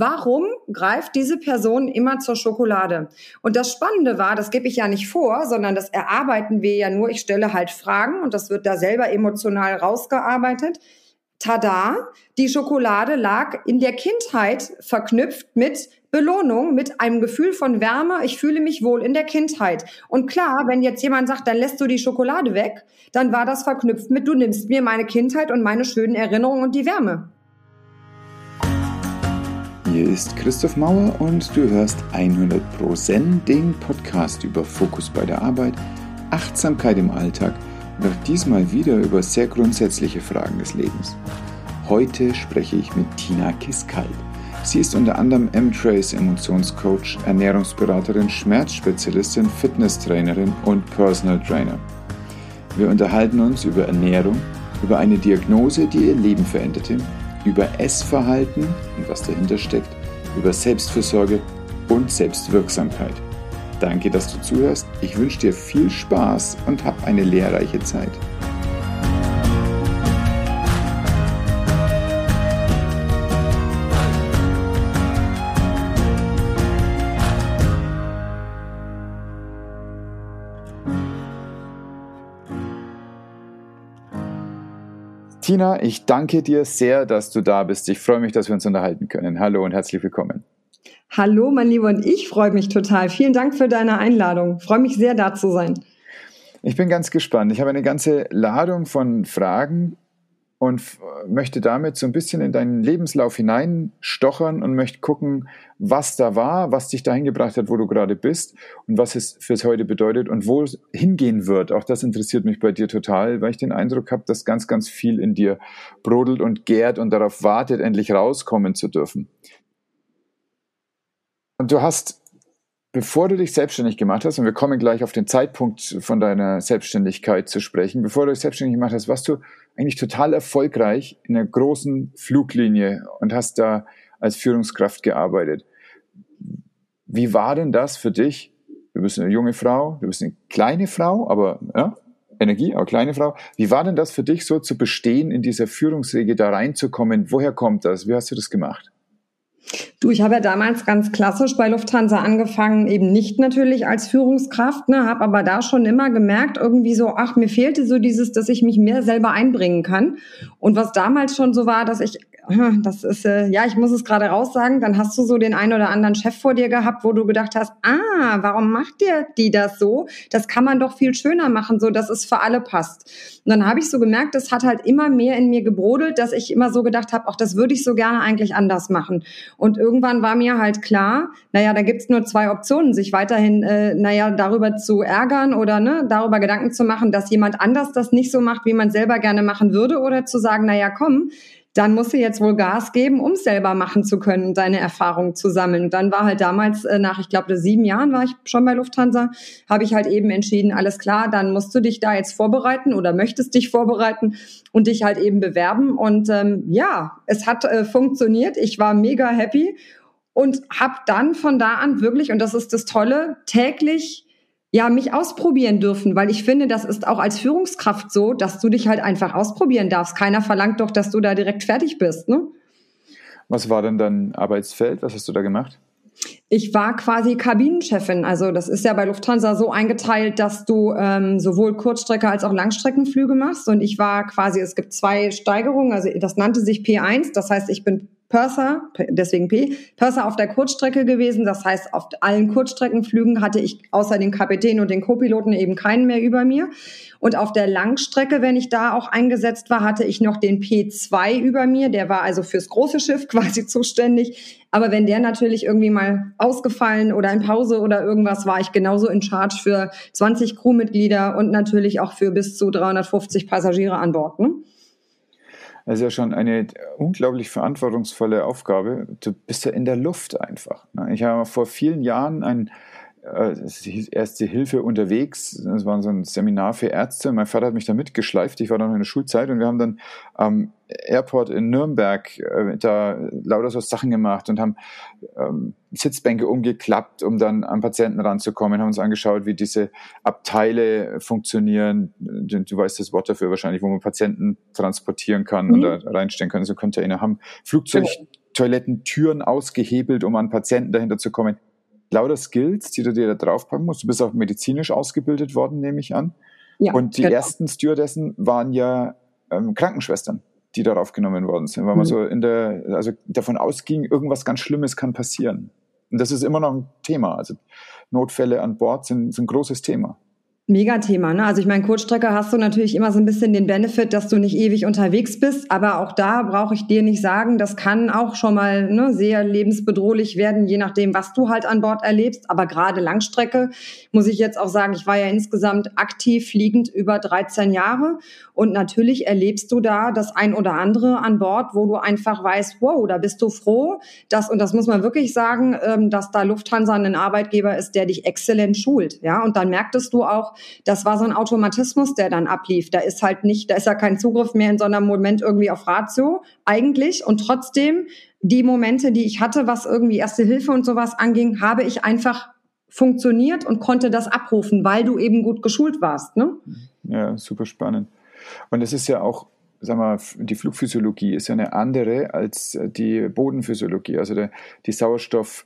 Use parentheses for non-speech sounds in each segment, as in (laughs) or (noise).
Warum greift diese Person immer zur Schokolade? Und das Spannende war, das gebe ich ja nicht vor, sondern das erarbeiten wir ja nur. Ich stelle halt Fragen und das wird da selber emotional rausgearbeitet. Tada, die Schokolade lag in der Kindheit verknüpft mit Belohnung, mit einem Gefühl von Wärme. Ich fühle mich wohl in der Kindheit. Und klar, wenn jetzt jemand sagt, dann lässt du die Schokolade weg, dann war das verknüpft mit, du nimmst mir meine Kindheit und meine schönen Erinnerungen und die Wärme. Hier ist Christoph Mauer und du hörst 100 Pro Zen, den Podcast über Fokus bei der Arbeit, Achtsamkeit im Alltag und auch diesmal wieder über sehr grundsätzliche Fragen des Lebens. Heute spreche ich mit Tina Kiskalt. Sie ist unter anderem M-Trace Emotionscoach, Ernährungsberaterin, Schmerzspezialistin, Fitnesstrainerin und Personal Trainer. Wir unterhalten uns über Ernährung, über eine Diagnose, die ihr Leben veränderte über Essverhalten und was dahinter steckt, über Selbstfürsorge und Selbstwirksamkeit. Danke, dass du zuhörst. Ich wünsche dir viel Spaß und hab eine lehrreiche Zeit. Tina, ich danke dir sehr, dass du da bist. Ich freue mich, dass wir uns unterhalten können. Hallo und herzlich willkommen. Hallo, mein Lieber, und ich freue mich total. Vielen Dank für deine Einladung. Ich freue mich sehr, da zu sein. Ich bin ganz gespannt. Ich habe eine ganze Ladung von Fragen und möchte damit so ein bisschen in deinen Lebenslauf hineinstochern und möchte gucken, was da war, was dich dahin gebracht hat, wo du gerade bist und was es fürs heute bedeutet und wo es hingehen wird. Auch das interessiert mich bei dir total, weil ich den Eindruck habe, dass ganz, ganz viel in dir brodelt und gärt und darauf wartet, endlich rauskommen zu dürfen. Und du hast bevor du dich selbstständig gemacht hast, und wir kommen gleich auf den Zeitpunkt von deiner Selbstständigkeit zu sprechen, bevor du dich selbstständig gemacht hast, warst du eigentlich total erfolgreich in einer großen Fluglinie und hast da als Führungskraft gearbeitet. Wie war denn das für dich? Du bist eine junge Frau, du bist eine kleine Frau, aber ja, Energie, aber kleine Frau. Wie war denn das für dich so zu bestehen, in dieser Führungsriege da reinzukommen? Woher kommt das? Wie hast du das gemacht? Du, ich habe ja damals ganz klassisch bei Lufthansa angefangen, eben nicht natürlich als Führungskraft, ne, habe aber da schon immer gemerkt, irgendwie so, ach, mir fehlte so dieses, dass ich mich mehr selber einbringen kann. Und was damals schon so war, dass ich das ist, äh, ja, ich muss es gerade raussagen, dann hast du so den einen oder anderen Chef vor dir gehabt, wo du gedacht hast, ah, warum macht der die das so? Das kann man doch viel schöner machen, so dass es für alle passt. Und dann habe ich so gemerkt, das hat halt immer mehr in mir gebrodelt, dass ich immer so gedacht habe, ach, das würde ich so gerne eigentlich anders machen. Und irgendwann war mir halt klar, naja, da gibt's nur zwei Optionen, sich weiterhin, äh, naja, darüber zu ärgern oder ne, darüber Gedanken zu machen, dass jemand anders das nicht so macht, wie man selber gerne machen würde, oder zu sagen, naja, komm, dann musst du jetzt wohl Gas geben, um selber machen zu können, deine Erfahrungen zu sammeln. Dann war halt damals, äh, nach, ich glaube, sieben Jahren war ich schon bei Lufthansa, habe ich halt eben entschieden, alles klar, dann musst du dich da jetzt vorbereiten oder möchtest dich vorbereiten und dich halt eben bewerben. Und ähm, ja, es hat äh, funktioniert. Ich war mega happy und habe dann von da an wirklich, und das ist das Tolle, täglich ja, mich ausprobieren dürfen, weil ich finde, das ist auch als Führungskraft so, dass du dich halt einfach ausprobieren darfst. Keiner verlangt doch, dass du da direkt fertig bist. Ne? Was war denn dein Arbeitsfeld? Was hast du da gemacht? Ich war quasi Kabinenchefin. Also das ist ja bei Lufthansa so eingeteilt, dass du ähm, sowohl Kurzstrecke als auch Langstreckenflüge machst. Und ich war quasi, es gibt zwei Steigerungen. Also das nannte sich P1. Das heißt, ich bin Purser, deswegen P, Purser auf der Kurzstrecke gewesen. Das heißt, auf allen Kurzstreckenflügen hatte ich außer den Kapitän und den Co-Piloten eben keinen mehr über mir. Und auf der Langstrecke, wenn ich da auch eingesetzt war, hatte ich noch den P2 über mir. Der war also fürs große Schiff (laughs) quasi zuständig. Aber wenn der natürlich irgendwie mal ausgefallen oder in Pause oder irgendwas, war ich genauso in Charge für 20 Crewmitglieder und natürlich auch für bis zu 350 Passagiere an Bord. Ne? Das ist ja schon eine unglaublich verantwortungsvolle Aufgabe. Du bist ja in der Luft einfach. Ne? Ich habe vor vielen Jahren ein äh, Erste Hilfe unterwegs. Das war so ein Seminar für Ärzte. Mein Vater hat mich da mitgeschleift. Ich war dann noch in der Schulzeit und wir haben dann am Airport in Nürnberg äh, da lauter so Sachen gemacht und haben ähm, Sitzbänke umgeklappt, um dann an Patienten ranzukommen, haben uns angeschaut, wie diese Abteile funktionieren. Du, du weißt das Wort dafür wahrscheinlich, wo man Patienten transportieren kann mhm. oder reinstellen kann, so Container haben. Flugzeug Toilettentüren ausgehebelt, um an Patienten dahinter zu kommen. Lauter Skills, die du dir da draufpacken musst. Du bist auch medizinisch ausgebildet worden, nehme ich an. Ja, und die genau. ersten Stewardessen waren ja ähm, Krankenschwestern, die darauf genommen worden sind, weil man mhm. so in der, also davon ausging, irgendwas ganz Schlimmes kann passieren. Und das ist immer noch ein Thema. Also Notfälle an Bord sind, sind ein großes Thema. Megathema, ne? Also ich meine, Kurzstrecke hast du natürlich immer so ein bisschen den Benefit, dass du nicht ewig unterwegs bist, aber auch da brauche ich dir nicht sagen, das kann auch schon mal ne, sehr lebensbedrohlich werden, je nachdem, was du halt an Bord erlebst. Aber gerade Langstrecke muss ich jetzt auch sagen, ich war ja insgesamt aktiv fliegend über 13 Jahre und natürlich erlebst du da das ein oder andere an Bord, wo du einfach weißt, wow, da bist du froh, dass und das muss man wirklich sagen, ähm, dass da Lufthansa ein Arbeitgeber ist, der dich exzellent schult, ja. Und dann merktest du auch das war so ein Automatismus, der dann ablief. Da ist halt nicht, da ist ja kein Zugriff mehr in so einem Moment irgendwie auf Ratio eigentlich. Und trotzdem, die Momente, die ich hatte, was irgendwie Erste Hilfe und sowas anging, habe ich einfach funktioniert und konnte das abrufen, weil du eben gut geschult warst. Ne? Ja, super spannend. Und es ist ja auch, sag mal, die Flugphysiologie ist ja eine andere als die Bodenphysiologie. Also der, die Sauerstoff-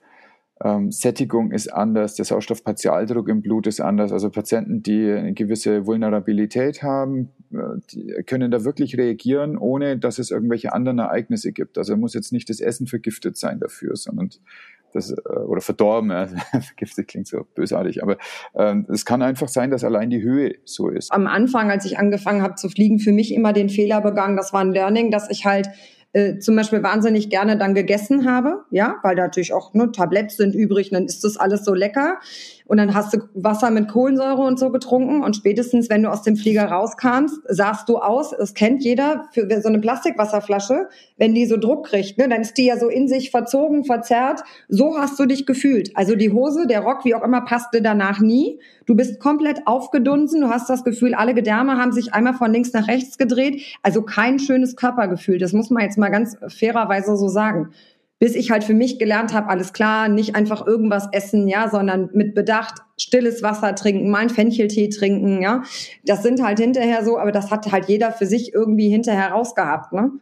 ähm, Sättigung ist anders, der Sauerstoffpartialdruck im Blut ist anders. Also Patienten, die eine gewisse Vulnerabilität haben, äh, können da wirklich reagieren, ohne dass es irgendwelche anderen Ereignisse gibt. Also muss jetzt nicht das Essen vergiftet sein dafür, sondern das, äh, oder verdorben, ja. (laughs) vergiftet klingt so bösartig, aber ähm, es kann einfach sein, dass allein die Höhe so ist. Am Anfang, als ich angefangen habe zu fliegen, für mich immer den Fehler begangen, das war ein Learning, dass ich halt äh, zum Beispiel wahnsinnig gerne dann gegessen habe, ja, weil da natürlich auch ne, Tabletts sind übrig, dann ist das alles so lecker. Und dann hast du Wasser mit Kohlensäure und so getrunken und spätestens, wenn du aus dem Flieger rauskamst, sahst du aus, das kennt jeder, für so eine Plastikwasserflasche, wenn die so Druck kriegt, ne, dann ist die ja so in sich verzogen, verzerrt. So hast du dich gefühlt. Also die Hose, der Rock, wie auch immer, passte danach nie. Du bist komplett aufgedunsen, du hast das Gefühl, alle Gedärme haben sich einmal von links nach rechts gedreht. Also kein schönes Körpergefühl. Das muss man jetzt mal ganz fairerweise so sagen bis ich halt für mich gelernt habe, alles klar, nicht einfach irgendwas essen, ja, sondern mit Bedacht stilles Wasser trinken, mal einen Fencheltee trinken, ja. Das sind halt hinterher so, aber das hat halt jeder für sich irgendwie hinterher rausgehabt, ne?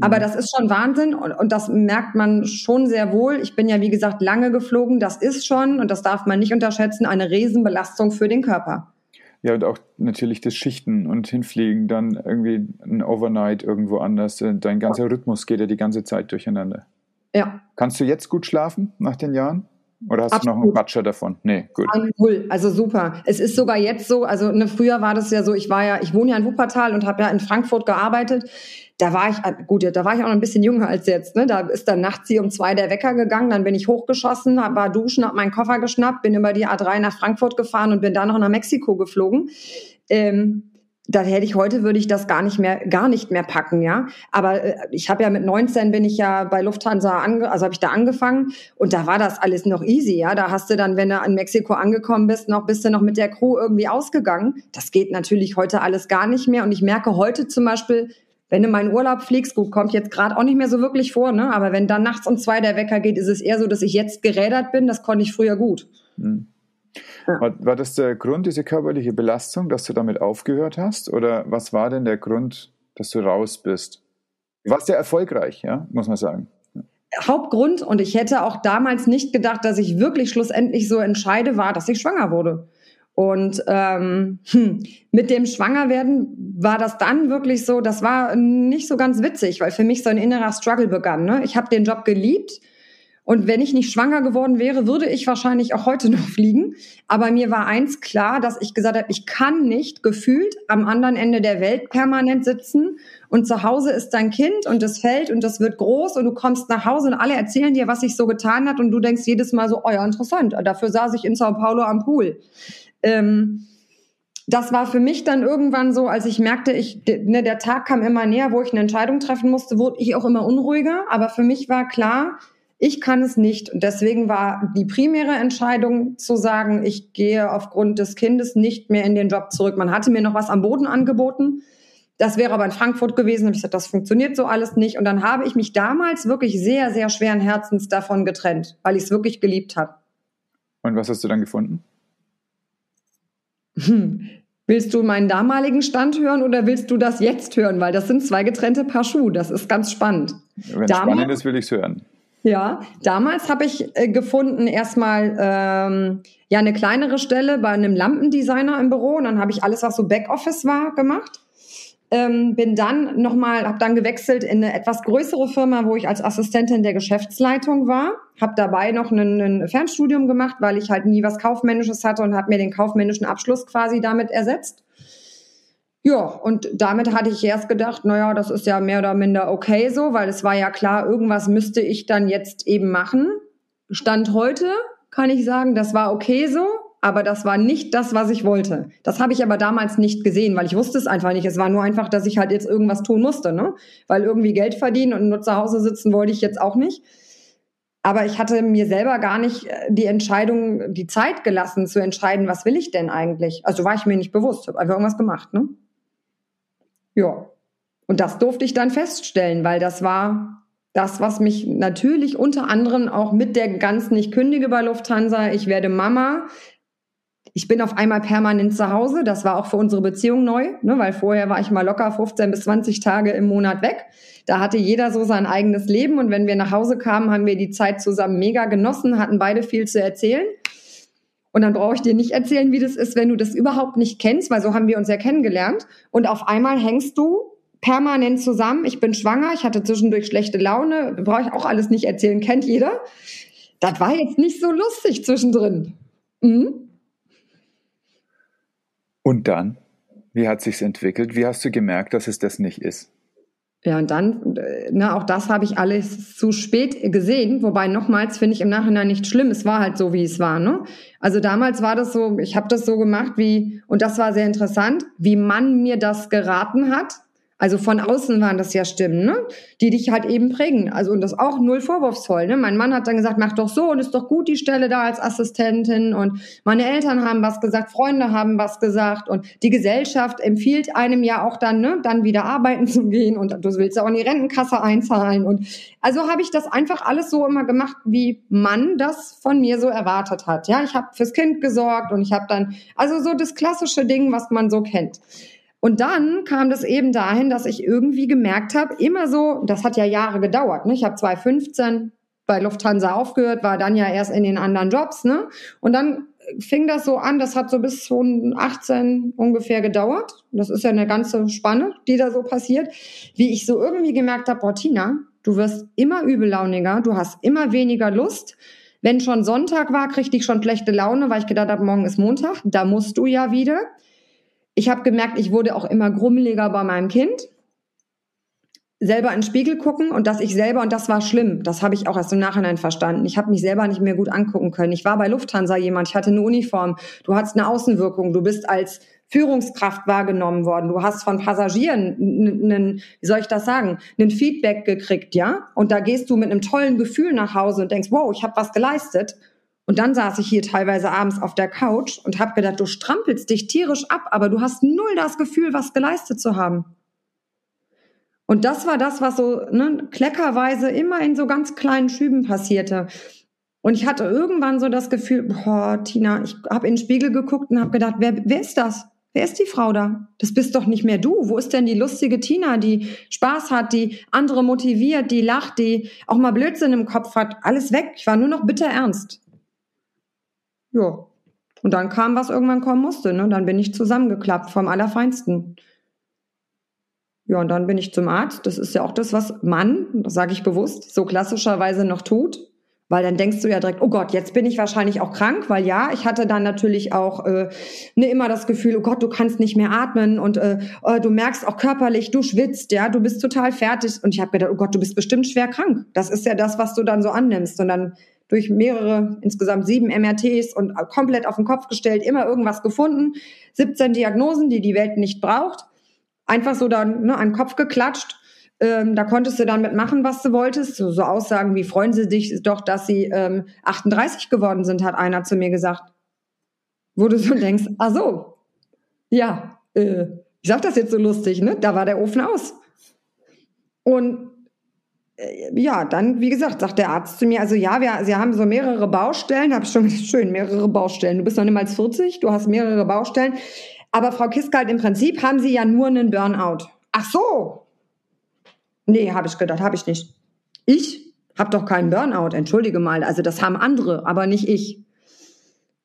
Aber mhm. das ist schon Wahnsinn und, und das merkt man schon sehr wohl. Ich bin ja, wie gesagt, lange geflogen. Das ist schon, und das darf man nicht unterschätzen, eine Riesenbelastung für den Körper. Ja, und auch natürlich das Schichten und hinfliegen, dann irgendwie ein Overnight irgendwo anders. Dein ganzer Rhythmus geht ja die ganze Zeit durcheinander. Ja. Kannst du jetzt gut schlafen nach den Jahren? Oder hast Absolut. du noch einen Batscher davon? Nee, gut. Null, also super. Es ist sogar jetzt so, also ne, früher war das ja so, ich war ja, ich wohne ja in Wuppertal und habe ja in Frankfurt gearbeitet. Da war ich, äh, gut, da war ich auch noch ein bisschen jünger als jetzt. Ne? Da ist dann nachts hier um zwei der Wecker gegangen, dann bin ich hochgeschossen, hab, war duschen, hab meinen Koffer geschnappt, bin über die A3 nach Frankfurt gefahren und bin dann noch nach Mexiko geflogen. Ähm, da hätte ich heute würde ich das gar nicht mehr gar nicht mehr packen, ja. Aber äh, ich habe ja mit 19 bin ich ja bei Lufthansa ange, also habe ich da angefangen und da war das alles noch easy, ja. Da hast du dann, wenn du in Mexiko angekommen bist, noch bist du noch mit der Crew irgendwie ausgegangen. Das geht natürlich heute alles gar nicht mehr und ich merke heute zum Beispiel, wenn du meinen Urlaub fliegst, gut, kommt jetzt gerade auch nicht mehr so wirklich vor, ne? Aber wenn dann nachts um zwei der Wecker geht, ist es eher so, dass ich jetzt gerädert bin. Das konnte ich früher gut. Hm. War, war das der Grund, diese körperliche Belastung, dass du damit aufgehört hast? Oder was war denn der Grund, dass du raus bist? Du warst ja erfolgreich, ja, muss man sagen. Hauptgrund, und ich hätte auch damals nicht gedacht, dass ich wirklich schlussendlich so entscheide, war, dass ich schwanger wurde. Und ähm, hm, mit dem Schwangerwerden war das dann wirklich so, das war nicht so ganz witzig, weil für mich so ein innerer Struggle begann. Ne? Ich habe den Job geliebt, und wenn ich nicht schwanger geworden wäre, würde ich wahrscheinlich auch heute (laughs) noch fliegen. Aber mir war eins klar, dass ich gesagt habe, ich kann nicht gefühlt am anderen Ende der Welt permanent sitzen und zu Hause ist dein Kind und es fällt und das wird groß und du kommst nach Hause und alle erzählen dir, was sich so getan hat und du denkst jedes Mal so, oh ja, interessant, dafür saß ich in Sao Paulo am Pool. Ähm, das war für mich dann irgendwann so, als ich merkte, ich, ne, der Tag kam immer näher, wo ich eine Entscheidung treffen musste, wurde ich auch immer unruhiger. Aber für mich war klar, ich kann es nicht. Und deswegen war die primäre Entscheidung zu sagen, ich gehe aufgrund des Kindes nicht mehr in den Job zurück. Man hatte mir noch was am Boden angeboten. Das wäre aber in Frankfurt gewesen. Und ich gesagt, das funktioniert so alles nicht. Und dann habe ich mich damals wirklich sehr, sehr schweren Herzens davon getrennt, weil ich es wirklich geliebt habe. Und was hast du dann gefunden? Hm. Willst du meinen damaligen Stand hören oder willst du das jetzt hören? Weil das sind zwei getrennte Paar Schuhe. Das ist ganz spannend. Wenn es spannend ist, will ich es hören. Ja, damals habe ich äh, gefunden erstmal ähm, ja eine kleinere Stelle bei einem Lampendesigner im Büro und dann habe ich alles, was so Backoffice war, gemacht. Ähm, bin dann nochmal, habe dann gewechselt in eine etwas größere Firma, wo ich als Assistentin der Geschäftsleitung war. Habe dabei noch ein Fernstudium gemacht, weil ich halt nie was Kaufmännisches hatte und habe mir den kaufmännischen Abschluss quasi damit ersetzt. Ja, und damit hatte ich erst gedacht, naja, das ist ja mehr oder minder okay so, weil es war ja klar, irgendwas müsste ich dann jetzt eben machen. Stand heute kann ich sagen, das war okay so, aber das war nicht das, was ich wollte. Das habe ich aber damals nicht gesehen, weil ich wusste es einfach nicht. Es war nur einfach, dass ich halt jetzt irgendwas tun musste, ne? Weil irgendwie Geld verdienen und nur zu Hause sitzen wollte ich jetzt auch nicht. Aber ich hatte mir selber gar nicht äh, die Entscheidung, die Zeit gelassen zu entscheiden, was will ich denn eigentlich? Also war ich mir nicht bewusst, habe einfach irgendwas gemacht, ne? Ja. Und das durfte ich dann feststellen, weil das war das, was mich natürlich unter anderem auch mit der ganzen, ich kündige bei Lufthansa, ich werde Mama. Ich bin auf einmal permanent zu Hause. Das war auch für unsere Beziehung neu, ne, weil vorher war ich mal locker 15 bis 20 Tage im Monat weg. Da hatte jeder so sein eigenes Leben und wenn wir nach Hause kamen, haben wir die Zeit zusammen mega genossen, hatten beide viel zu erzählen. Und dann brauche ich dir nicht erzählen, wie das ist, wenn du das überhaupt nicht kennst, weil so haben wir uns ja kennengelernt. Und auf einmal hängst du permanent zusammen. Ich bin schwanger, ich hatte zwischendurch schlechte Laune, brauche ich auch alles nicht erzählen, kennt jeder. Das war jetzt nicht so lustig zwischendrin. Mhm. Und dann? Wie hat sich's entwickelt? Wie hast du gemerkt, dass es das nicht ist? Ja, und dann, äh, na, auch das habe ich alles zu spät gesehen. Wobei nochmals finde ich im Nachhinein nicht schlimm. Es war halt so, wie es war. Ne? Also damals war das so, ich habe das so gemacht, wie, und das war sehr interessant, wie man mir das geraten hat. Also von außen waren das ja Stimmen, ne? die dich halt eben prägen. Also und das auch null vorwurfsvoll. Ne? Mein Mann hat dann gesagt, mach doch so und ist doch gut die Stelle da als Assistentin. Und meine Eltern haben was gesagt, Freunde haben was gesagt und die Gesellschaft empfiehlt einem ja auch dann, ne, dann wieder arbeiten zu gehen und du willst ja auch in die Rentenkasse einzahlen. Und also habe ich das einfach alles so immer gemacht, wie man das von mir so erwartet hat. Ja, ich habe fürs Kind gesorgt und ich habe dann also so das klassische Ding, was man so kennt. Und dann kam das eben dahin, dass ich irgendwie gemerkt habe, immer so, das hat ja Jahre gedauert. Ne? Ich habe 2015 bei Lufthansa aufgehört, war dann ja erst in den anderen Jobs. Ne? Und dann fing das so an, das hat so bis 2018 ungefähr gedauert. Das ist ja eine ganze Spanne, die da so passiert. Wie ich so irgendwie gemerkt habe, Tina, du wirst immer übellauniger, du hast immer weniger Lust. Wenn schon Sonntag war, kriegte ich schon schlechte Laune, weil ich gedacht habe, morgen ist Montag, da musst du ja wieder. Ich habe gemerkt, ich wurde auch immer grummeliger bei meinem Kind. Selber in den Spiegel gucken und dass ich selber, und das war schlimm, das habe ich auch erst im Nachhinein verstanden. Ich habe mich selber nicht mehr gut angucken können. Ich war bei Lufthansa jemand, ich hatte eine Uniform, du hattest eine Außenwirkung, du bist als Führungskraft wahrgenommen worden. Du hast von Passagieren einen, wie soll ich das sagen, einen Feedback gekriegt, ja? Und da gehst du mit einem tollen Gefühl nach Hause und denkst, wow, ich habe was geleistet. Und dann saß ich hier teilweise abends auf der Couch und habe gedacht, du strampelst dich tierisch ab, aber du hast null das Gefühl, was geleistet zu haben. Und das war das, was so ne, kleckerweise immer in so ganz kleinen Schüben passierte. Und ich hatte irgendwann so das Gefühl, boah, Tina, ich habe in den Spiegel geguckt und habe gedacht, wer, wer ist das? Wer ist die Frau da? Das bist doch nicht mehr du. Wo ist denn die lustige Tina, die Spaß hat, die andere motiviert, die lacht, die auch mal Blödsinn im Kopf hat? Alles weg. Ich war nur noch bitter ernst. Ja. Und dann kam, was irgendwann kommen musste. Ne? Dann bin ich zusammengeklappt vom Allerfeinsten. Ja, und dann bin ich zum Arzt. Das ist ja auch das, was man, das sage ich bewusst, so klassischerweise noch tut. Weil dann denkst du ja direkt, oh Gott, jetzt bin ich wahrscheinlich auch krank, weil ja, ich hatte dann natürlich auch äh, ne, immer das Gefühl, oh Gott, du kannst nicht mehr atmen und äh, äh du merkst auch körperlich, du schwitzt, ja, du bist total fertig. Und ich habe gedacht, oh Gott, du bist bestimmt schwer krank. Das ist ja das, was du dann so annimmst. Und dann durch mehrere, insgesamt sieben MRTs und komplett auf den Kopf gestellt, immer irgendwas gefunden, 17 Diagnosen, die die Welt nicht braucht, einfach so dann ne, an den Kopf geklatscht. Ähm, da konntest du dann mitmachen, was du wolltest. So, so Aussagen wie, freuen Sie sich doch, dass Sie ähm, 38 geworden sind, hat einer zu mir gesagt. Wo du so denkst, ach so, ja, äh, ich sag das jetzt so lustig, ne? Da war der Ofen aus. Und ja, dann, wie gesagt, sagt der Arzt zu mir, also ja, wir, Sie haben so mehrere Baustellen, habe ich schon gesagt, (laughs) schön, mehrere Baustellen. Du bist noch niemals 40, du hast mehrere Baustellen. Aber Frau Kiskalt, im Prinzip haben Sie ja nur einen Burnout. Ach so. Nee, habe ich gedacht, habe ich nicht. Ich hab doch keinen Burnout, entschuldige mal. Also das haben andere, aber nicht ich.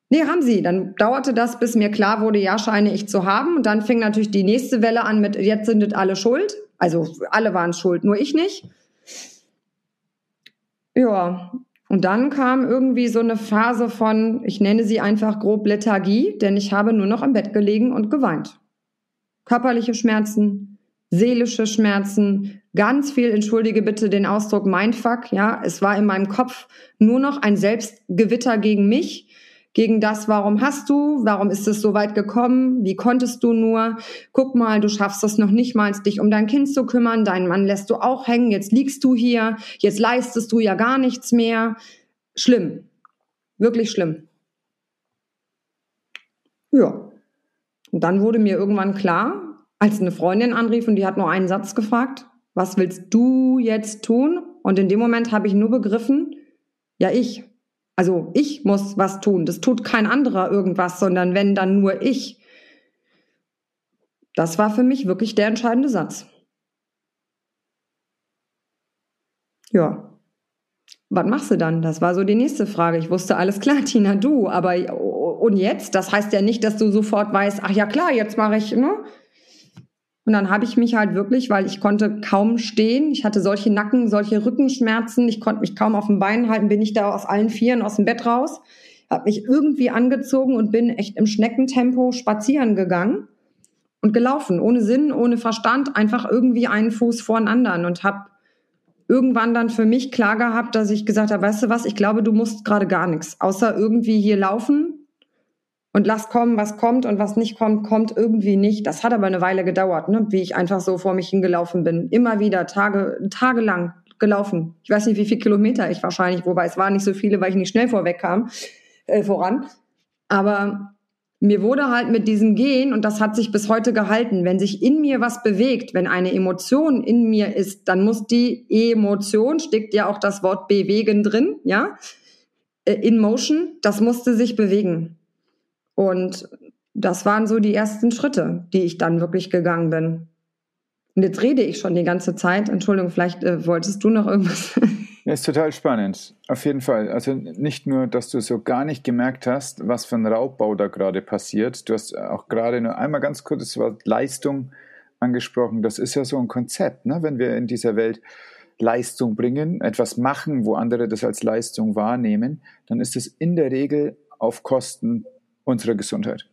Nee, haben sie. Dann dauerte das, bis mir klar wurde, ja, scheine ich zu haben. Und dann fing natürlich die nächste Welle an mit, jetzt sind alle schuld. Also alle waren schuld, nur ich nicht. Ja, und dann kam irgendwie so eine Phase von, ich nenne sie einfach grob Lethargie, denn ich habe nur noch im Bett gelegen und geweint. Körperliche Schmerzen, seelische Schmerzen, ganz viel, entschuldige bitte den Ausdruck Mindfuck, ja, es war in meinem Kopf nur noch ein Selbstgewitter gegen mich, gegen das, warum hast du, warum ist es so weit gekommen, wie konntest du nur, guck mal, du schaffst es noch nicht mal, dich um dein Kind zu kümmern, deinen Mann lässt du auch hängen, jetzt liegst du hier, jetzt leistest du ja gar nichts mehr. Schlimm, wirklich schlimm. Ja. Und dann wurde mir irgendwann klar, als eine Freundin anrief und die hat nur einen Satz gefragt, was willst du jetzt tun? Und in dem Moment habe ich nur begriffen, ja, ich, also ich muss was tun. Das tut kein anderer irgendwas, sondern wenn dann nur ich. Das war für mich wirklich der entscheidende Satz. Ja. Was machst du dann? Das war so die nächste Frage. Ich wusste, alles klar, (laughs) Tina, du, aber und jetzt? Das heißt ja nicht, dass du sofort weißt, ach ja klar, jetzt mache ich, ne? Und dann habe ich mich halt wirklich, weil ich konnte kaum stehen, ich hatte solche Nacken, solche Rückenschmerzen, ich konnte mich kaum auf den Beinen halten, bin ich da aus allen Vieren aus dem Bett raus, habe mich irgendwie angezogen und bin echt im Schneckentempo spazieren gegangen und gelaufen, ohne Sinn, ohne Verstand, einfach irgendwie einen Fuß vor den anderen. Und habe irgendwann dann für mich klar gehabt, dass ich gesagt habe, weißt du was, ich glaube, du musst gerade gar nichts, außer irgendwie hier laufen, und lass kommen, was kommt und was nicht kommt, kommt irgendwie nicht. Das hat aber eine Weile gedauert, ne? wie ich einfach so vor mich hingelaufen bin. Immer wieder, Tage, tagelang gelaufen. Ich weiß nicht, wie viele Kilometer ich wahrscheinlich, wobei es waren nicht so viele, weil ich nicht schnell vorwegkam, äh, voran. Aber mir wurde halt mit diesem Gehen, und das hat sich bis heute gehalten, wenn sich in mir was bewegt, wenn eine Emotion in mir ist, dann muss die Emotion, steckt ja auch das Wort bewegen drin, ja, äh, in motion, das musste sich bewegen. Und das waren so die ersten Schritte, die ich dann wirklich gegangen bin. Und jetzt rede ich schon die ganze Zeit. Entschuldigung, vielleicht äh, wolltest du noch irgendwas. (laughs) Ja, ist total spannend. Auf jeden Fall. Also nicht nur, dass du so gar nicht gemerkt hast, was für ein Raubbau da gerade passiert. Du hast auch gerade nur einmal ganz kurz das Wort Leistung angesprochen. Das ist ja so ein Konzept, ne? wenn wir in dieser Welt Leistung bringen, etwas machen, wo andere das als Leistung wahrnehmen, dann ist es in der Regel auf Kosten unserer Gesundheit.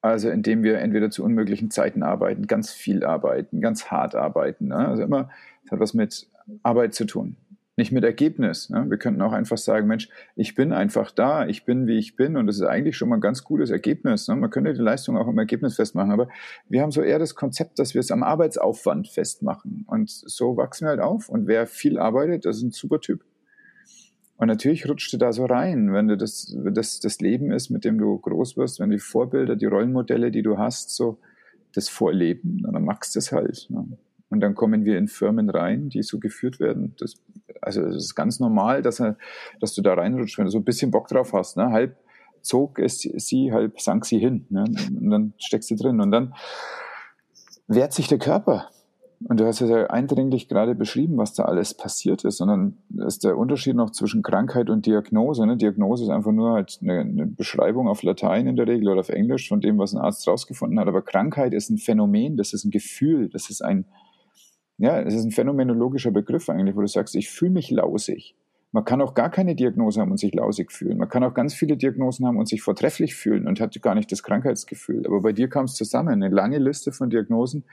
Also indem wir entweder zu unmöglichen Zeiten arbeiten, ganz viel arbeiten, ganz hart arbeiten. Ne? Also immer, das hat was mit Arbeit zu tun, nicht mit Ergebnis. Ne? Wir könnten auch einfach sagen, Mensch, ich bin einfach da, ich bin, wie ich bin und das ist eigentlich schon mal ein ganz gutes Ergebnis. Ne? Man könnte die Leistung auch im Ergebnis festmachen, aber wir haben so eher das Konzept, dass wir es am Arbeitsaufwand festmachen und so wachsen wir halt auf und wer viel arbeitet, das ist ein super Typ. Und natürlich rutscht du da so rein, wenn du das, das, das Leben ist, mit dem du groß wirst, wenn die Vorbilder, die Rollenmodelle, die du hast, so das vorleben, dann magst du es halt. Ne? Und dann kommen wir in Firmen rein, die so geführt werden. Das, also das ist ganz normal, dass, dass du da reinrutscht, wenn du so ein bisschen Bock drauf hast. Ne? Halb zog es sie, halb sank sie hin. Ne? Und dann steckst du drin. Und dann wehrt sich der Körper. Und du hast ja eindringlich gerade beschrieben, was da alles passiert ist. Und dann ist der Unterschied noch zwischen Krankheit und Diagnose. Ne? Diagnose ist einfach nur halt eine, eine, Beschreibung auf Latein in der Regel oder auf Englisch von dem, was ein Arzt rausgefunden hat. Aber Krankheit ist ein Phänomen, das ist ein Gefühl, das ist ein, ja, das ist ein phänomenologischer Begriff eigentlich, wo du sagst, ich fühle mich lausig. Man kann auch gar keine Diagnose haben und sich lausig fühlen. Man kann auch ganz viele Diagnosen haben und sich vortrefflich fühlen und hat gar nicht das Krankheitsgefühl. Aber bei dir kam es zusammen. Eine lange Liste von Diagnosen,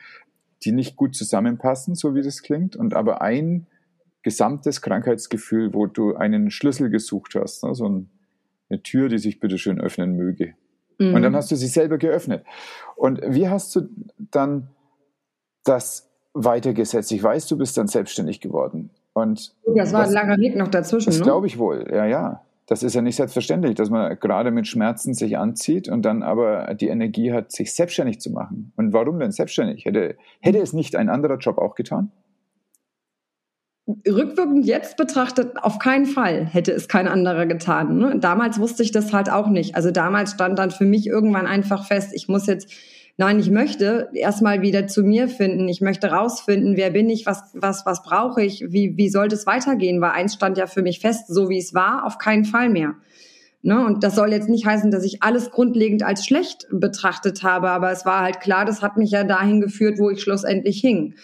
die nicht gut zusammenpassen, so wie das klingt, und aber ein gesamtes Krankheitsgefühl, wo du einen Schlüssel gesucht hast, ne? so eine Tür, die sich bitteschön öffnen möge. Mhm. Und dann mhm. hast du sie selber geöffnet. Und wie hast du dann das weitergesetzt? Ich weiß, du bist dann selbstständig geworden. Und das war was, ein langer Weg noch dazwischen. Das ne? glaube ich wohl, ja, ja das ist ja nicht selbstverständlich, dass man gerade mit Schmerzen sich anzieht und dann aber die Energie hat, sich selbstständig zu machen. Und warum denn selbstständig? Hätte, hätte es nicht ein anderer Job auch getan? Rückwirkend jetzt betrachtet, auf keinen Fall hätte es kein anderer getan. Ne? Damals wusste ich das halt auch nicht. Also damals stand dann für mich irgendwann einfach fest, ich muss jetzt Nein, ich möchte erstmal wieder zu mir finden. Ich möchte rausfinden, wer bin ich, was, was, was brauche ich, wie, wie sollte es weitergehen? Weil eins stand ja für mich fest, so wie es war, auf keinen Fall mehr. Ne? Und das soll jetzt nicht heißen, dass ich alles grundlegend als schlecht betrachtet habe, aber es war halt klar, das hat mich ja dahin geführt, wo ich schlussendlich hing.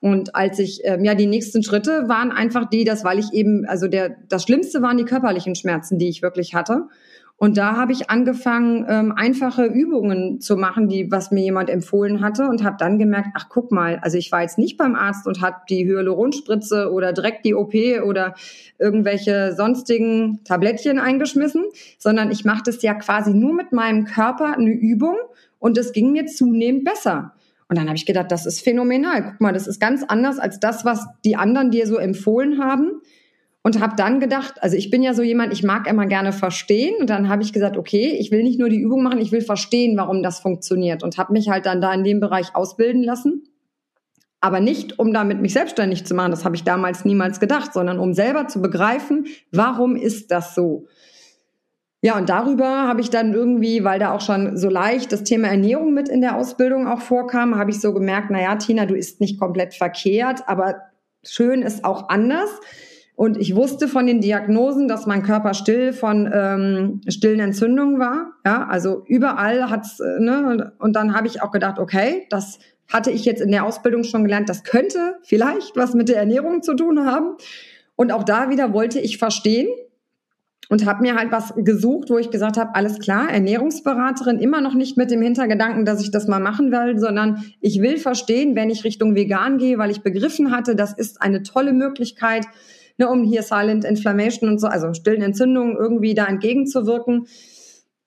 Und als ich, ähm, ja, die nächsten Schritte waren einfach die, dass weil ich eben, also der, das Schlimmste waren die körperlichen Schmerzen, die ich wirklich hatte. Und da habe ich angefangen, ähm, einfache Übungen zu machen, die was mir jemand empfohlen hatte und habe dann gemerkt, ach guck mal, also ich war jetzt nicht beim Arzt und habe die Hyaluronspritze oder direkt die OP oder irgendwelche sonstigen Tablettchen eingeschmissen, sondern ich mache das ja quasi nur mit meinem Körper eine Übung und es ging mir zunehmend besser. Und dann habe ich gedacht, das ist phänomenal. Guck mal, das ist ganz anders als das, was die anderen dir so empfohlen haben. Und habe dann gedacht, also ich bin ja so jemand, ich mag immer gerne verstehen. Und dann habe ich gesagt, okay, ich will nicht nur die Übung machen, ich will verstehen, warum das funktioniert. Und habe mich halt dann da in dem Bereich ausbilden lassen. Aber nicht, um damit mich selbstständig zu machen, das habe ich damals niemals gedacht, sondern um selber zu begreifen, warum ist das so? Ja, und darüber habe ich dann irgendwie, weil da auch schon so leicht das Thema Ernährung mit in der Ausbildung auch vorkam, habe ich so gemerkt, na ja, Tina, du isst nicht komplett verkehrt, aber schön ist auch anders. Und ich wusste von den Diagnosen, dass mein Körper still von ähm, stillen Entzündungen war. Ja, also überall hat's, äh, ne, und dann habe ich auch gedacht, okay, das hatte ich jetzt in der Ausbildung schon gelernt, das könnte vielleicht was mit der Ernährung zu tun haben. Und auch da wieder wollte ich verstehen, und habe mir halt was gesucht, wo ich gesagt habe, alles klar, Ernährungsberaterin, immer noch nicht mit dem Hintergedanken, dass ich das mal machen will, sondern ich will verstehen, wenn ich Richtung vegan gehe, weil ich begriffen hatte, das ist eine tolle Möglichkeit, ne, um hier Silent Inflammation und so, also stillen Entzündungen irgendwie da entgegenzuwirken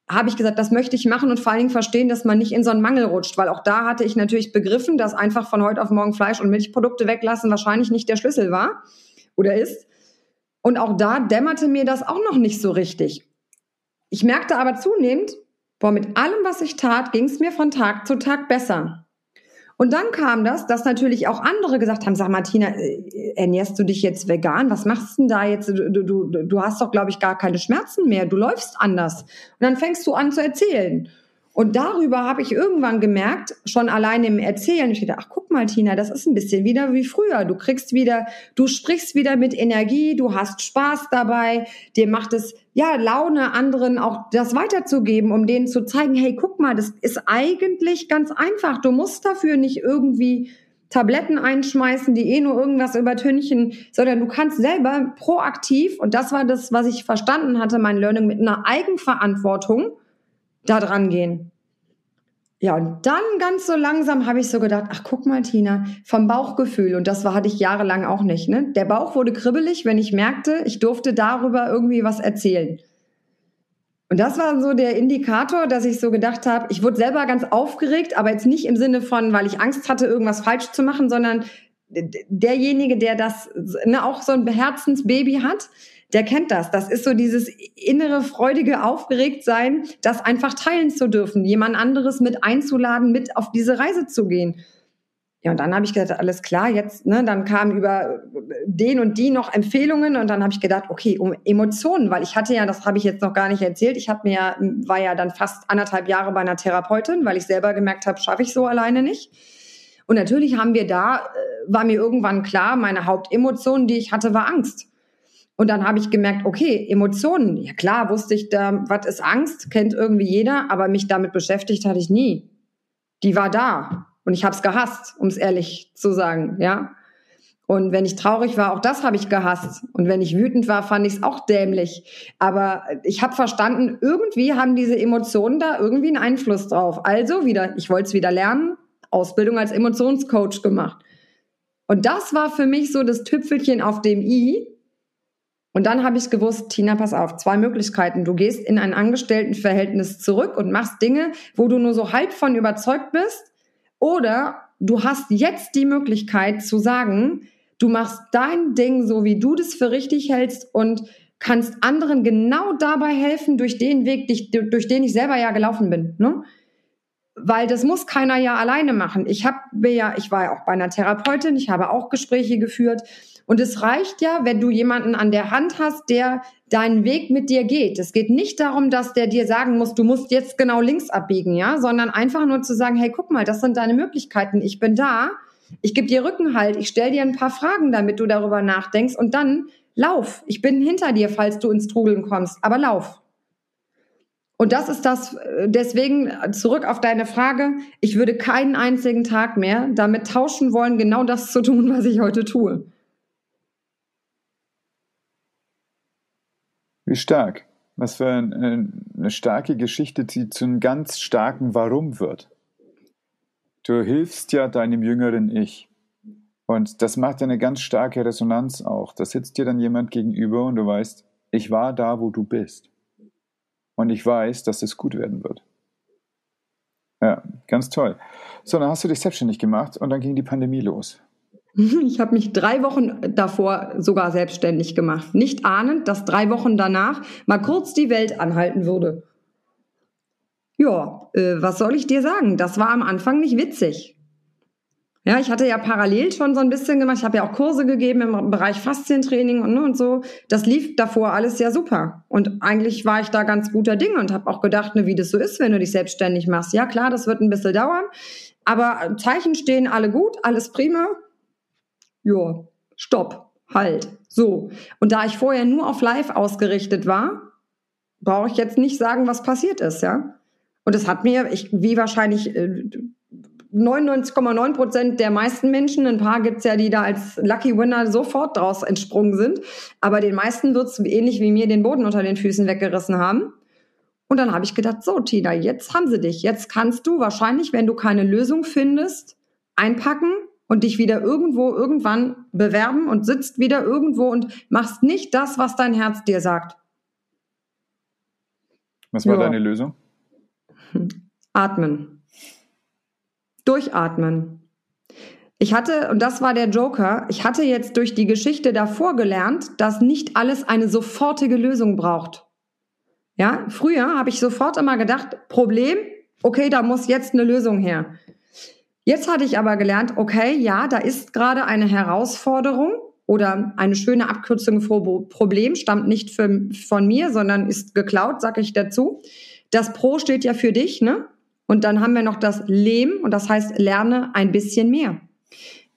habe ich gesagt, das möchte ich machen und vor allen Dingen verstehen, dass man nicht in so einen Mangel rutscht, weil auch da hatte ich natürlich begriffen, dass einfach von heute auf morgen Fleisch und Milchprodukte weglassen wahrscheinlich nicht der Schlüssel war oder ist. Und auch da dämmerte mir das auch noch nicht so richtig. Ich merkte aber zunehmend, boah, mit allem, was ich tat, ging es mir von Tag zu Tag besser. Und dann kam das, dass natürlich auch andere gesagt haben, sag Martina, äh, ernährst du dich jetzt vegan? Was machst du denn da jetzt? Du, du, du hast doch, glaube ich, gar keine Schmerzen mehr. Du läufst anders. Und dann fängst du an zu erzählen. Und darüber habe ich irgendwann gemerkt, schon allein im Erzählen, ich dachte, ach guck mal, Tina, das ist ein bisschen wieder wie früher. Du kriegst wieder, du sprichst wieder mit Energie, du hast Spaß dabei, dir macht es ja Laune, anderen auch das weiterzugeben, um denen zu zeigen, hey, guck mal, das ist eigentlich ganz einfach. Du musst dafür nicht irgendwie Tabletten einschmeißen, die eh nur irgendwas übertünchen, sondern du kannst selber proaktiv, und das war das, was ich verstanden hatte, mein Learning mit einer Eigenverantwortung, da dran gehen. Ja, und dann ganz so langsam habe ich so gedacht, ach guck mal, Tina, vom Bauchgefühl, und das war, hatte ich jahrelang auch nicht, ne? Der Bauch wurde kribbelig, wenn ich merkte, ich durfte darüber irgendwie was erzählen. Und das war so der Indikator, dass ich so gedacht habe, ich wurde selber ganz aufgeregt, aber jetzt nicht im Sinne von, weil ich Angst hatte, irgendwas falsch zu machen, sondern derjenige, der das ne, auch so ein Herzensbaby hat, der kennt das. Das ist so dieses innere, freudige Aufgeregtsein, das einfach teilen zu dürfen, jemand anderes mit einzuladen, mit auf diese Reise zu gehen. Ja, und dann habe ich gedacht, alles klar, jetzt, ne, dann kamen über den und die noch Empfehlungen und dann habe ich gedacht, okay, um Emotionen, weil ich hatte ja, das habe ich jetzt noch gar nicht erzählt, ich habe mir war ja dann fast anderthalb Jahre bei einer Therapeutin, weil ich selber gemerkt habe, schaffe ich so alleine nicht. Und natürlich haben wir da, äh, war mir irgendwann klar, meine Hauptemotion, die ich hatte, war Angst. Und dann habe ich gemerkt, okay, Emotionen, ja klar, wusste ich da, was ist Angst, kennt irgendwie jeder, aber mich damit beschäftigt hatte ich nie. Die war da und ich habe es gehasst, um es ehrlich zu sagen, ja. Und wenn ich traurig war, auch das habe ich gehasst. Und wenn ich wütend war, fand ich es auch dämlich. Aber ich habe verstanden, irgendwie haben diese Emotionen da irgendwie einen Einfluss drauf. Also wieder, ich wollte es wieder lernen, Ausbildung als Emotionscoach gemacht. Und das war für mich so das Tüpfelchen auf dem i, und dann habe ich gewusst, Tina, pass auf, zwei Möglichkeiten. Du gehst in ein Angestelltenverhältnis zurück und machst Dinge, wo du nur so halb von überzeugt bist. Oder du hast jetzt die Möglichkeit zu sagen, du machst dein Ding so, wie du das für richtig hältst und kannst anderen genau dabei helfen, durch den Weg, durch den ich selber ja gelaufen bin. Ne? weil das muss keiner ja alleine machen. Ich habe ja, ich war ja auch bei einer Therapeutin, ich habe auch Gespräche geführt und es reicht ja, wenn du jemanden an der Hand hast, der deinen Weg mit dir geht. Es geht nicht darum, dass der dir sagen muss, du musst jetzt genau links abbiegen, ja, sondern einfach nur zu sagen, hey, guck mal, das sind deine Möglichkeiten. Ich bin da. Ich gebe dir Rückenhalt. Ich stelle dir ein paar Fragen, damit du darüber nachdenkst und dann lauf. Ich bin hinter dir, falls du ins Trudeln kommst, aber lauf. Und das ist das, deswegen zurück auf deine Frage. Ich würde keinen einzigen Tag mehr damit tauschen wollen, genau das zu tun, was ich heute tue. Wie stark. Was für eine, eine starke Geschichte, die zu einem ganz starken Warum wird. Du hilfst ja deinem jüngeren Ich. Und das macht eine ganz starke Resonanz auch. Da sitzt dir dann jemand gegenüber und du weißt, ich war da, wo du bist. Und ich weiß, dass es gut werden wird. Ja, ganz toll. So, dann hast du dich selbstständig gemacht und dann ging die Pandemie los. (laughs) Ich habe mich drei Wochen davor sogar selbstständig gemacht. Nicht ahnend, dass drei Wochen danach mal kurz die Welt anhalten würde. Ja, äh, was soll ich dir sagen? Das war am Anfang nicht witzig. Ja, ich hatte ja parallel schon so ein bisschen gemacht. Ich habe ja auch Kurse gegeben im Bereich Faszientraining und, ne, und so. Das lief davor alles ja super. Und eigentlich war ich da ganz guter Ding und habe auch gedacht, ne, wie das so ist, wenn du dich selbstständig machst. Ja, klar, das wird ein bisschen dauern. Aber Zeichen stehen alle gut, alles prima ja, stopp, halt, so. Und da ich vorher nur auf Live ausgerichtet war, brauche ich jetzt nicht sagen, was passiert ist, ja. Und es hat mir, ich, wie wahrscheinlich 99,9 äh, Prozent der meisten Menschen, ein paar gibt's ja, die da als Lucky Winner sofort draus entsprungen sind, aber den meisten wird's ähnlich wie mir den Boden unter den Füßen weggerissen haben. Und dann habe ich gedacht, so Tina, jetzt haben sie dich. Jetzt kannst du wahrscheinlich, wenn du keine Lösung findest, einpacken und dich wieder irgendwo irgendwann bewerben und sitzt wieder irgendwo und machst nicht das, was dein Herz dir sagt. Was war ja. deine Lösung? Atmen. Durchatmen. Ich hatte, und das war der Joker, ich hatte jetzt durch die Geschichte davor gelernt, dass nicht alles eine sofortige Lösung braucht. Ja, früher habe ich sofort immer gedacht, Problem, okay, da muss jetzt eine Lösung her. Jetzt hatte ich aber gelernt, okay, ja, da ist gerade eine Herausforderung oder eine schöne Abkürzung für Problem, stammt nicht für, von mir, sondern ist geklaut, sage ich dazu. Das Pro steht ja für dich, ne? Und dann haben wir noch das Lehm und das heißt, lerne ein bisschen mehr.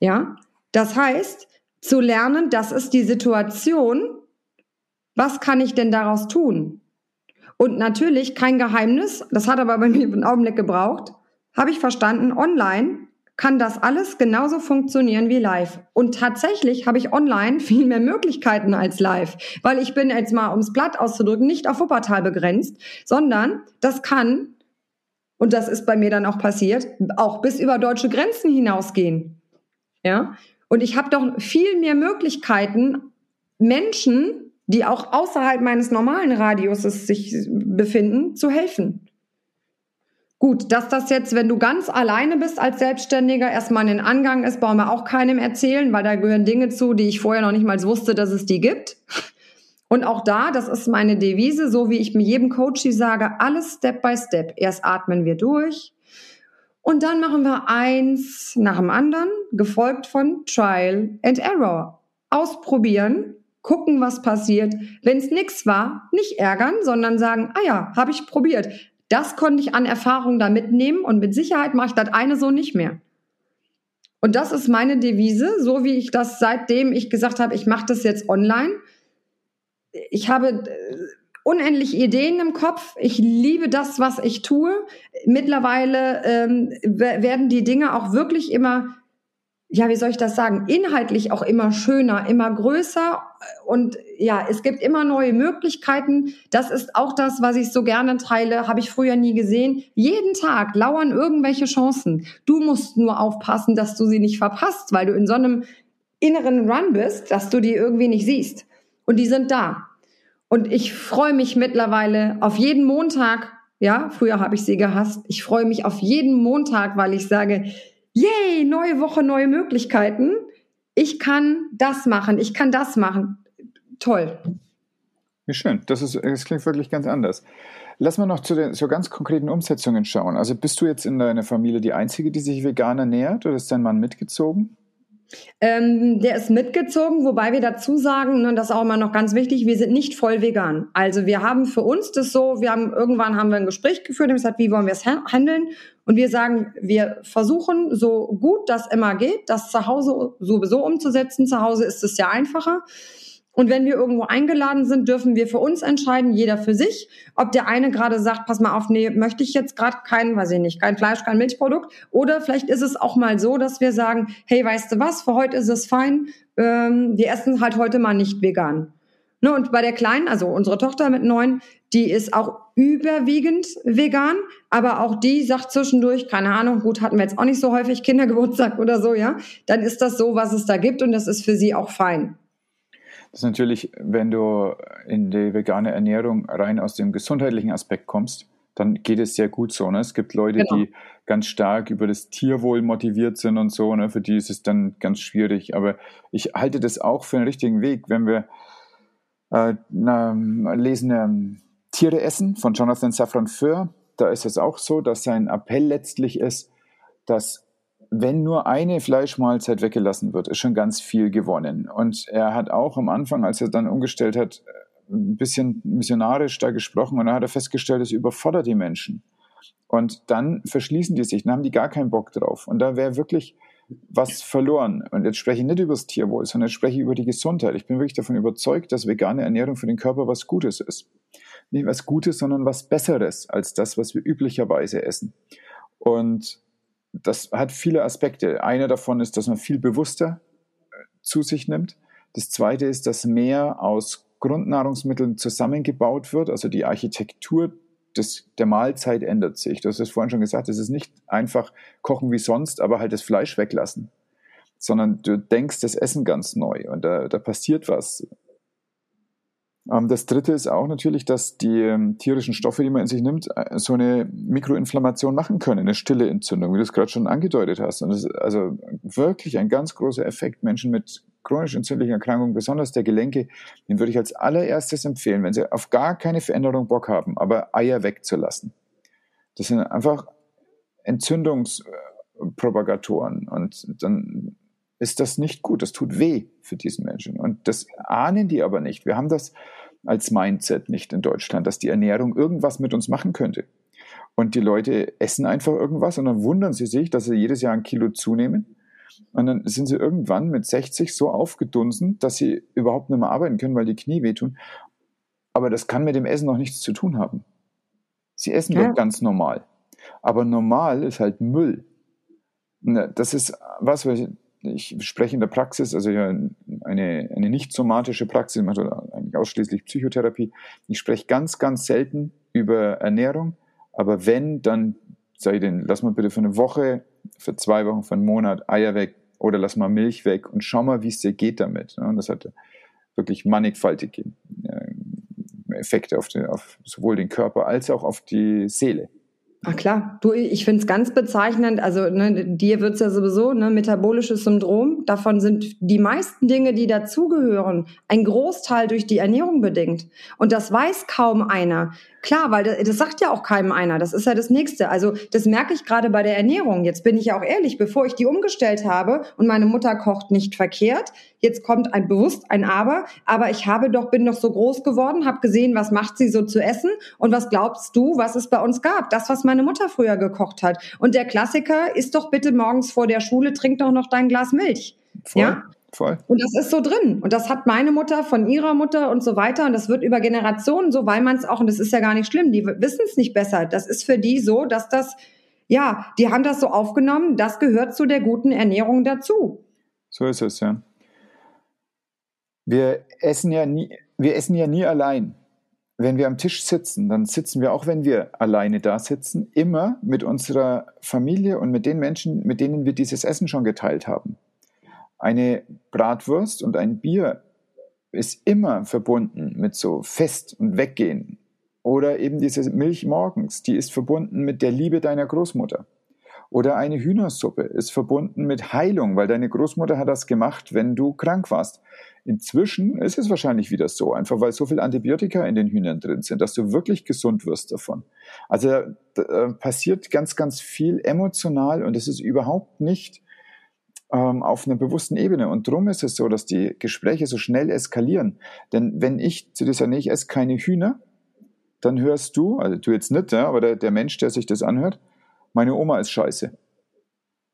Ja, das heißt, zu lernen, das ist die Situation. Was kann ich denn daraus tun? Und natürlich kein Geheimnis, das hat aber bei mir einen Augenblick gebraucht habe ich verstanden, online kann das alles genauso funktionieren wie live. Und tatsächlich habe ich online (laughs) viel mehr Möglichkeiten als live, weil ich bin jetzt mal, ums Blatt auszudrücken, nicht auf Wuppertal begrenzt, sondern das kann, und das ist bei mir dann auch passiert, auch bis über deutsche Grenzen hinausgehen. Ja? Und ich habe doch viel mehr Möglichkeiten, Menschen, die auch außerhalb meines normalen Radiuses sich befinden, zu helfen. Gut, dass das jetzt, wenn du ganz alleine bist als Selbstständiger, erstmal ein Angang ist, brauchen wir auch keinem erzählen, weil da gehören Dinge zu, die ich vorher noch nicht mal wusste, dass es die gibt. Und auch da, das ist meine Devise, so wie ich mir jedem Coach sage, alles Step by Step. Erst atmen wir durch und dann machen wir eins nach dem anderen, gefolgt von Trial and Error. Ausprobieren, gucken, was passiert. Wenn es nichts war, nicht ärgern, sondern sagen, ah ja, habe ich probiert. Das konnte ich an Erfahrung da mitnehmen und mit Sicherheit mache ich das eine so nicht mehr. Und das ist meine Devise, so wie ich das seitdem ich gesagt habe, ich mache das jetzt online. Ich habe äh, unendlich Ideen im Kopf. Ich liebe das, was ich tue. Mittlerweile ähm, werden die Dinge auch wirklich immer ja, wie soll ich das sagen, inhaltlich auch immer schöner, immer größer und ja, es gibt immer neue Möglichkeiten. Das ist auch das, was ich so gerne teile, habe ich früher nie gesehen. Jeden Tag lauern irgendwelche Chancen. Du musst nur aufpassen, dass du sie nicht verpasst, weil du in so einem inneren Run bist, dass du die irgendwie nicht siehst. Und die sind da. Und ich freue mich mittlerweile auf jeden Montag. Ja, früher habe ich sie gehasst. Ich freue mich auf jeden Montag, weil ich sage, yay, neue Woche, neue Möglichkeiten. Ich kann das machen, ich kann das machen. Toll. Wie schön. Das, ist, das klingt wirklich ganz anders. Lass mal noch zu den so ganz konkreten Umsetzungen schauen. Also bist du jetzt in deiner Familie die Einzige, die sich vegan ernährt oder ist dein Mann mitgezogen? Ähm, der ist mitgezogen, wobei wir dazu sagen, und das ist auch immer noch ganz wichtig, wir sind nicht voll vegan. Also wir haben für uns das so, wir haben irgendwann haben wir ein Gespräch geführt und gesagt, wie wollen wir es handeln? Und wir sagen, wir versuchen so gut das immer geht, das zu Hause sowieso umzusetzen. Zu Hause ist es ja einfacher. Und wenn wir irgendwo eingeladen sind, dürfen wir für uns entscheiden, jeder für sich, ob der eine gerade sagt, pass mal auf, nee, möchte ich jetzt gerade kein, weiß ich nicht, kein Fleisch, kein Milchprodukt. Oder vielleicht ist es auch mal so, dass wir sagen, hey, weißt du was, für heute ist es fein, ähm, wir essen halt heute mal nicht vegan. Ne, und bei der Kleinen, also unsere Tochter mit neun, die ist auch überwiegend vegan, aber auch die sagt zwischendurch, keine Ahnung, gut, hatten wir jetzt auch nicht so häufig Kindergeburtstag oder so, ja, dann ist das so, was es da gibt und das ist für sie auch fein. Das ist natürlich, wenn du in die vegane Ernährung rein aus dem gesundheitlichen Aspekt kommst, dann geht es sehr gut so. Ne? Es gibt Leute, genau. die ganz stark über das Tierwohl motiviert sind und so. Ne? Für die ist es dann ganz schwierig. Aber ich halte das auch für einen richtigen Weg, wenn wir äh, na, lesen ähm, Tiere essen von Jonathan Safran Foer. Da ist es auch so, dass sein Appell letztlich ist, dass wenn nur eine Fleischmahlzeit weggelassen wird, ist schon ganz viel gewonnen. Und er hat auch am Anfang, als er dann umgestellt hat, ein bisschen missionarisch da gesprochen und da hat er festgestellt, es überfordert die Menschen. Und dann verschließen die sich, dann haben die gar keinen Bock drauf. Und da wäre wirklich was verloren. Und jetzt spreche ich nicht über das Tierwohl, sondern jetzt spreche ich über die Gesundheit. Ich bin wirklich davon überzeugt, dass vegane Ernährung für den Körper was Gutes ist. Nicht was Gutes, sondern was Besseres als das, was wir üblicherweise essen. Und das hat viele Aspekte. Einer davon ist, dass man viel bewusster äh, zu sich nimmt. Das zweite ist, dass mehr aus Grundnahrungsmitteln zusammengebaut wird. Also die Architektur des, der Mahlzeit ändert sich. Du hast es vorhin schon gesagt, es ist nicht einfach kochen wie sonst, aber halt das Fleisch weglassen. Sondern du denkst das Essen ganz neu und da, da passiert was. Ähm, das dritte ist auch natürlich, dass die ähm, tierischen Stoffe, die man in sich nimmt, äh, so eine Mikroinflammation machen können, eine stille Entzündung, wie du es gerade schon angedeutet hast. Und das ist also wirklich ein ganz großer Effekt. Menschen mit chronisch entzündlichen Erkrankungen, besonders der Gelenke, den würde ich als allererstes empfehlen, wenn sie auf gar keine Veränderung Bock haben, aber Eier wegzulassen. Das sind einfach Entzündungspropagatoren und dann ist das nicht gut. Das tut weh für diesen Menschen. Und das ahnen die aber nicht. Wir haben das als Mindset nicht in Deutschland, dass die Ernährung irgendwas mit uns machen könnte. Und die Leute essen einfach irgendwas und dann wundern sie sich, dass sie jedes Jahr ein Kilo zunehmen. Und dann sind sie irgendwann mit 60 so aufgedunsen, dass sie überhaupt nicht mehr arbeiten können, weil die Knie wehtun. Aber das kann mit dem Essen noch nichts zu tun haben. Sie essen ja. doch ganz normal. Aber normal ist halt Müll. Das ist was, ich spreche in der Praxis, also eine, eine nicht somatische Praxis, mache eigentlich ausschließlich Psychotherapie. Ich spreche ganz, ganz selten über Ernährung, aber wenn, dann sage ich denen, lass mal bitte für eine Woche, für zwei Wochen, für einen Monat Eier weg oder lass mal Milch weg und schau mal, wie es dir geht damit. Und das hat wirklich mannigfaltige äh, Effekte auf, den, auf sowohl den Körper als auch auf die Seele. Ach klar, du, ich finde es ganz bezeichnend, also ne, dir wird's ja sowieso, ne, metabolisches Syndrom, davon sind die meisten Dinge, die dazugehören, ein Großteil durch die Ernährung bedingt. Und das weiß kaum einer. Klar, weil das, das sagt ja auch keinem einer. Das ist ja das Nächste. Also das merke ich gerade bei der Ernährung. Jetzt bin ich ja auch ehrlich, bevor ich die umgestellt habe und meine Mutter kocht nicht verkehrt, jetzt kommt ein bewusst ein Aber. Aber ich habe doch bin doch so groß geworden, habe gesehen, was macht sie so zu essen und was glaubst du, was es bei uns gab? Das, was meine Mutter früher gekocht hat. Und der Klassiker ist doch bitte morgens vor der Schule, trink doch noch dein Glas Milch. Voll. Ja? Voll. Und das ist so drin. Und das hat meine Mutter von ihrer Mutter und so weiter. Und das wird über Generationen so, weil man es auch, und das ist ja gar nicht schlimm, die wissen es nicht besser. Das ist für die so, dass das, ja, die haben das so aufgenommen, das gehört zu der guten Ernährung dazu. So ist es, ja. Wir essen ja nie, wir essen ja nie allein. Wenn wir am Tisch sitzen, dann sitzen wir, auch wenn wir alleine da sitzen, immer mit unserer Familie und mit den Menschen, mit denen wir dieses Essen schon geteilt haben. Eine Bratwurst und ein Bier ist immer verbunden mit so Fest und Weggehen. Oder eben diese Milch morgens, die ist verbunden mit der Liebe deiner Großmutter. Oder eine Hühnersuppe ist verbunden mit Heilung, weil deine Großmutter hat das gemacht, wenn du krank warst. Inzwischen ist es wahrscheinlich wieder so, einfach weil so viel Antibiotika in den Hühnern drin sind, dass du wirklich gesund wirst davon. Also äh, passiert ganz, ganz viel emotional und es ist überhaupt nicht ähm, auf einer bewussten Ebene. Und darum ist es so, dass die Gespräche so schnell eskalieren. Denn wenn ich zu dir sage, nee, ich esse keine Hühner, dann hörst du, also du jetzt nicht, ja, aber der, der Mensch, der sich das anhört, meine Oma ist scheiße.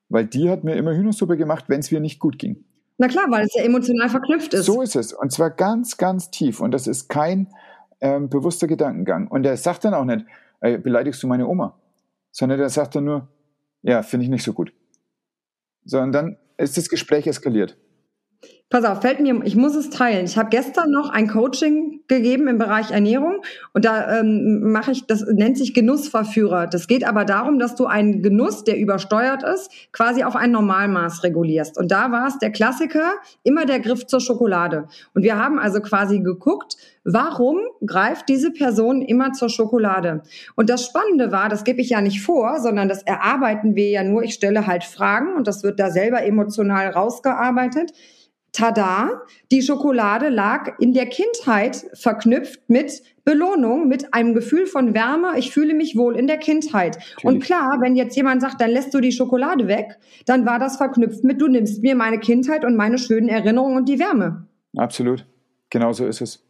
Weil die hat mir immer Hühnersuppe gemacht, wenn es mir nicht gut ging. Na klar, weil es ja emotional verknüpft ist. So ist es. Und zwar ganz, ganz tief. Und das ist kein ähm, bewusster Gedankengang. Und er sagt dann auch nicht, äh, beleidigst du meine Oma? Sondern er sagt dann nur, ja, finde ich nicht so gut. Sondern dann ist das Gespräch eskaliert. Pass auf, fällt mir, ich muss es teilen. Ich habe gestern noch ein Coaching gegeben im Bereich Ernährung und da ähm, mache ich, das nennt sich Genussverführer. Das geht aber darum, dass du einen Genuss, der übersteuert ist, quasi auf ein Normalmaß regulierst. Und da war es der Klassiker, immer der Griff zur Schokolade. Und wir haben also quasi geguckt, warum greift diese Person immer zur Schokolade? Und das Spannende war, das gebe ich ja nicht vor, sondern das erarbeiten wir ja nur. Ich stelle halt Fragen und das wird da selber emotional rausgearbeitet tada, die Schokolade lag in der Kindheit verknüpft mit Belohnung, mit einem Gefühl von Wärme. Ich fühle mich wohl in der Kindheit. Natürlich. Und klar, wenn jetzt jemand sagt, dann lässt du die Schokolade weg, dann war das verknüpft mit, du nimmst mir meine Kindheit und meine schönen Erinnerungen und die Wärme. Absolut. Genauso ist es.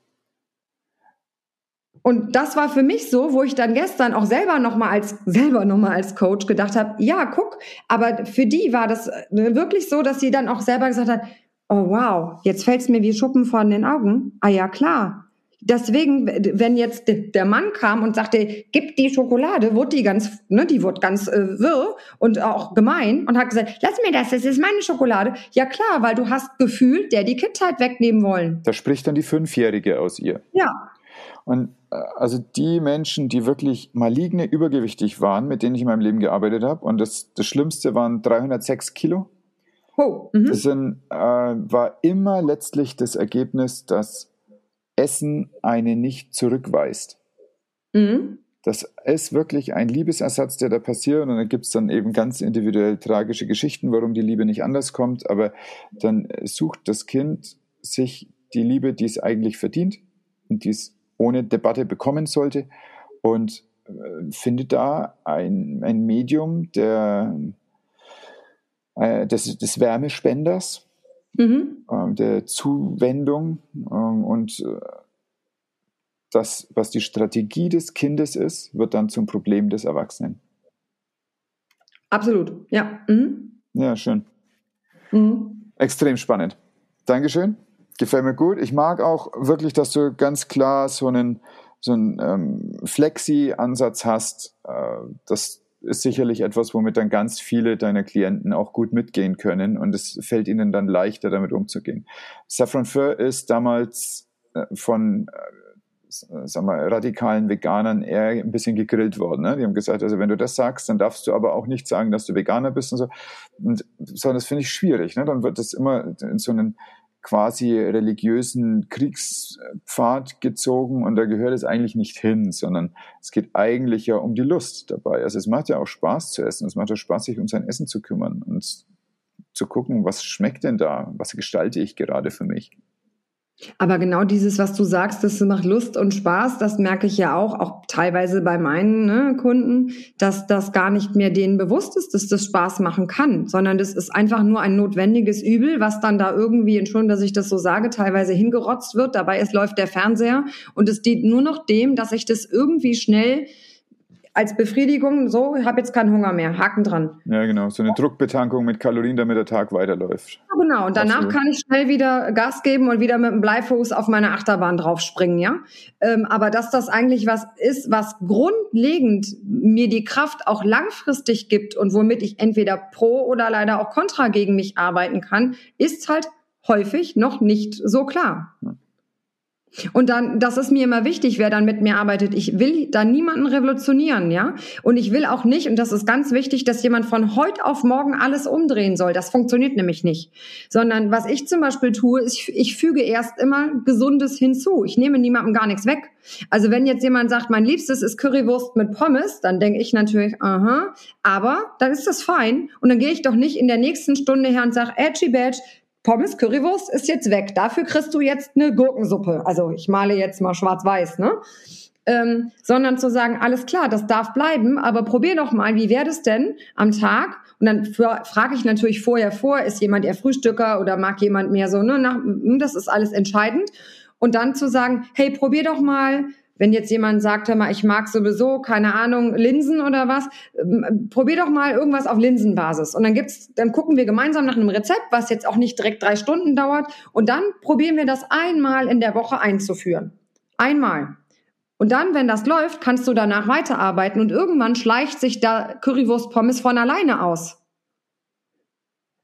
Und das war für mich so, wo ich dann gestern auch selber nochmal als, selber noch als Coach gedacht habe, ja, guck, aber für die war das wirklich so, dass sie dann auch selber gesagt hat, oh wow, jetzt fällt es mir wie Schuppen von den Augen. Ah ja, klar. Deswegen, wenn jetzt der Mann kam und sagte, gib die Schokolade, wurde die ganz, ne, die wurde ganz äh, wirr und auch gemein und hat gesagt, lass mir das, das ist meine Schokolade. Ja klar, weil du hast gefühlt, der die Kindheit wegnehmen wollen. Da spricht dann die Fünfjährige aus ihr. Ja. Und äh, also die Menschen, die wirklich maligne übergewichtig waren, mit denen ich in meinem Leben gearbeitet habe, und das, das Schlimmste waren 306 Kilo. Oh, mhm. Das sind, äh, war immer letztlich das Ergebnis, dass Essen eine nicht zurückweist. Mhm. Das ist wirklich ein Liebesersatz, der da passiert. Und dann gibt es dann eben ganz individuell tragische Geschichten, warum die Liebe nicht anders kommt. Aber dann sucht das Kind sich die Liebe, die es eigentlich verdient und die es ohne Debatte bekommen sollte und äh, findet da ein, ein Medium der äh, des, des Wärmespenders, mhm. äh, der Zuwendung ähm, und äh, das, was die Strategie des Kindes ist, wird dann zum Problem des Erwachsenen. Absolut, ja. Mhm. Ja, schön. Mhm. Extrem spannend. Dankeschön. Gefällt mir gut. Ich mag auch wirklich, dass du ganz klar so einen, so einen ähm, Flexi-Ansatz hast, äh, dass ist sicherlich etwas, womit dann ganz viele deiner Klienten auch gut mitgehen können und es fällt ihnen dann leichter, damit umzugehen. Saffron Fur ist damals äh, von äh, sagen wir, radikalen Veganern eher ein bisschen gegrillt worden. Ne? Die haben gesagt, also wenn du das sagst, dann darfst du aber auch nicht sagen, dass du Veganer bist und so. Und so, das finde ich schwierig. Ne? Dann wird das immer in so einen quasi religiösen Kriegspfad gezogen und da gehört es eigentlich nicht hin, sondern es geht eigentlich ja um die Lust dabei. Also es macht ja auch Spaß zu essen, es macht ja Spaß, sich um sein Essen zu kümmern und zu gucken, was schmeckt denn da, was gestalte ich gerade für mich. Aber genau dieses, was du sagst, das macht Lust und Spaß, das merke ich ja auch, auch teilweise bei meinen ne, Kunden, dass das gar nicht mehr denen bewusst ist, dass das Spaß machen kann, sondern das ist einfach nur ein notwendiges Übel, was dann da irgendwie, Entschuldigung, dass ich das so sage, teilweise hingerotzt wird. Dabei ist, läuft der Fernseher und es dient nur noch dem, dass ich das irgendwie schnell als Befriedigung, so, ich habe jetzt keinen Hunger mehr, Haken dran. Ja, genau, so eine Druckbetankung mit Kalorien, damit der Tag weiterläuft. Ja, genau, und danach Absolut. kann ich schnell wieder Gas geben und wieder mit dem Bleifuß auf meine Achterbahn draufspringen, ja. Ähm, aber dass das eigentlich was ist, was grundlegend mir die Kraft auch langfristig gibt und womit ich entweder pro oder leider auch kontra gegen mich arbeiten kann, ist halt häufig noch nicht so klar. Ja. Und dann, das ist mir immer wichtig, wer dann mit mir arbeitet. Ich will da niemanden revolutionieren, ja. Und ich will auch nicht, und das ist ganz wichtig, dass jemand von heute auf morgen alles umdrehen soll. Das funktioniert nämlich nicht. Sondern was ich zum Beispiel tue, ist, ich, ich füge erst immer Gesundes hinzu. Ich nehme niemandem gar nichts weg. Also wenn jetzt jemand sagt, mein Liebstes ist Currywurst mit Pommes, dann denke ich natürlich, aha, aber dann ist das fein. Und dann gehe ich doch nicht in der nächsten Stunde her und sage, Edgy Badge, Pommes Currywurst ist jetzt weg. Dafür kriegst du jetzt eine Gurkensuppe. Also ich male jetzt mal schwarz-weiß, ne? Ähm, sondern zu sagen, alles klar, das darf bleiben, aber probier doch mal, wie wäre das denn am Tag? Und dann frage ich natürlich vorher vor, ist jemand eher Frühstücker oder mag jemand mehr so, ne? Nach, hm, das ist alles entscheidend. Und dann zu sagen, hey, probier doch mal wenn jetzt jemand sagt, hör mal, ich mag sowieso, keine Ahnung, Linsen oder was, ähm, probier doch mal irgendwas auf Linsenbasis. Und dann gibt's, dann gucken wir gemeinsam nach einem Rezept, was jetzt auch nicht direkt drei Stunden dauert. Und dann probieren wir das einmal in der Woche einzuführen. Einmal. Und dann, wenn das läuft, kannst du danach weiterarbeiten und irgendwann schleicht sich da Currywurst Pommes von alleine aus.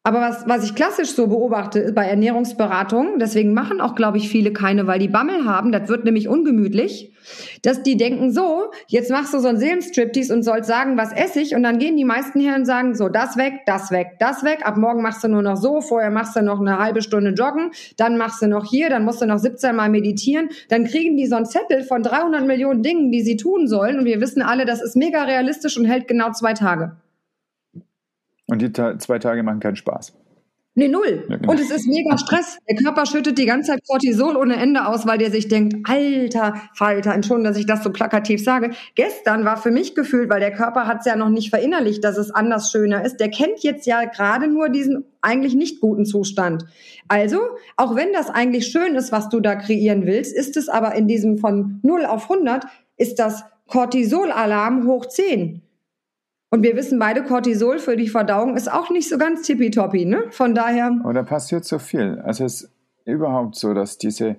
Aber was, was ich klassisch so beobachte bei Ernährungsberatungen, deswegen machen auch, glaube ich, viele keine, weil die Bammel haben, das wird nämlich ungemütlich, dass die denken so, jetzt machst du so einen Seelenstriptease und sollst sagen, was esse ich? Und dann gehen die meisten her und sagen, so, das weg, das weg, das weg, ab morgen machst du nur noch so, vorher machst du noch eine halbe Stunde joggen, dann machst du noch hier, dann musst du noch 17 Mal meditieren, dann kriegen die so einen Zettel von 300 Millionen Dingen, die sie tun sollen. Und wir wissen alle, das ist mega realistisch und hält genau zwei Tage. Und die ta zwei Tage machen keinen Spaß. Nee, null. Ja, genau. Und es ist mega Stress. Der Körper schüttet die ganze Zeit Cortisol ohne Ende aus, weil der sich denkt, alter Falter, Entschuldigung, dass ich das so plakativ sage. Gestern war für mich gefühlt, weil der Körper hat es ja noch nicht verinnerlicht, dass es anders schöner ist. Der kennt jetzt ja gerade nur diesen eigentlich nicht guten Zustand. Also, auch wenn das eigentlich schön ist, was du da kreieren willst, ist es aber in diesem von 0 auf 100, ist das Cortisol-Alarm hoch 10. Und wir wissen beide, Cortisol für die Verdauung ist auch nicht so ganz tippitoppi, ne? Von daher. Oder passiert so viel. Also es ist überhaupt so, dass diese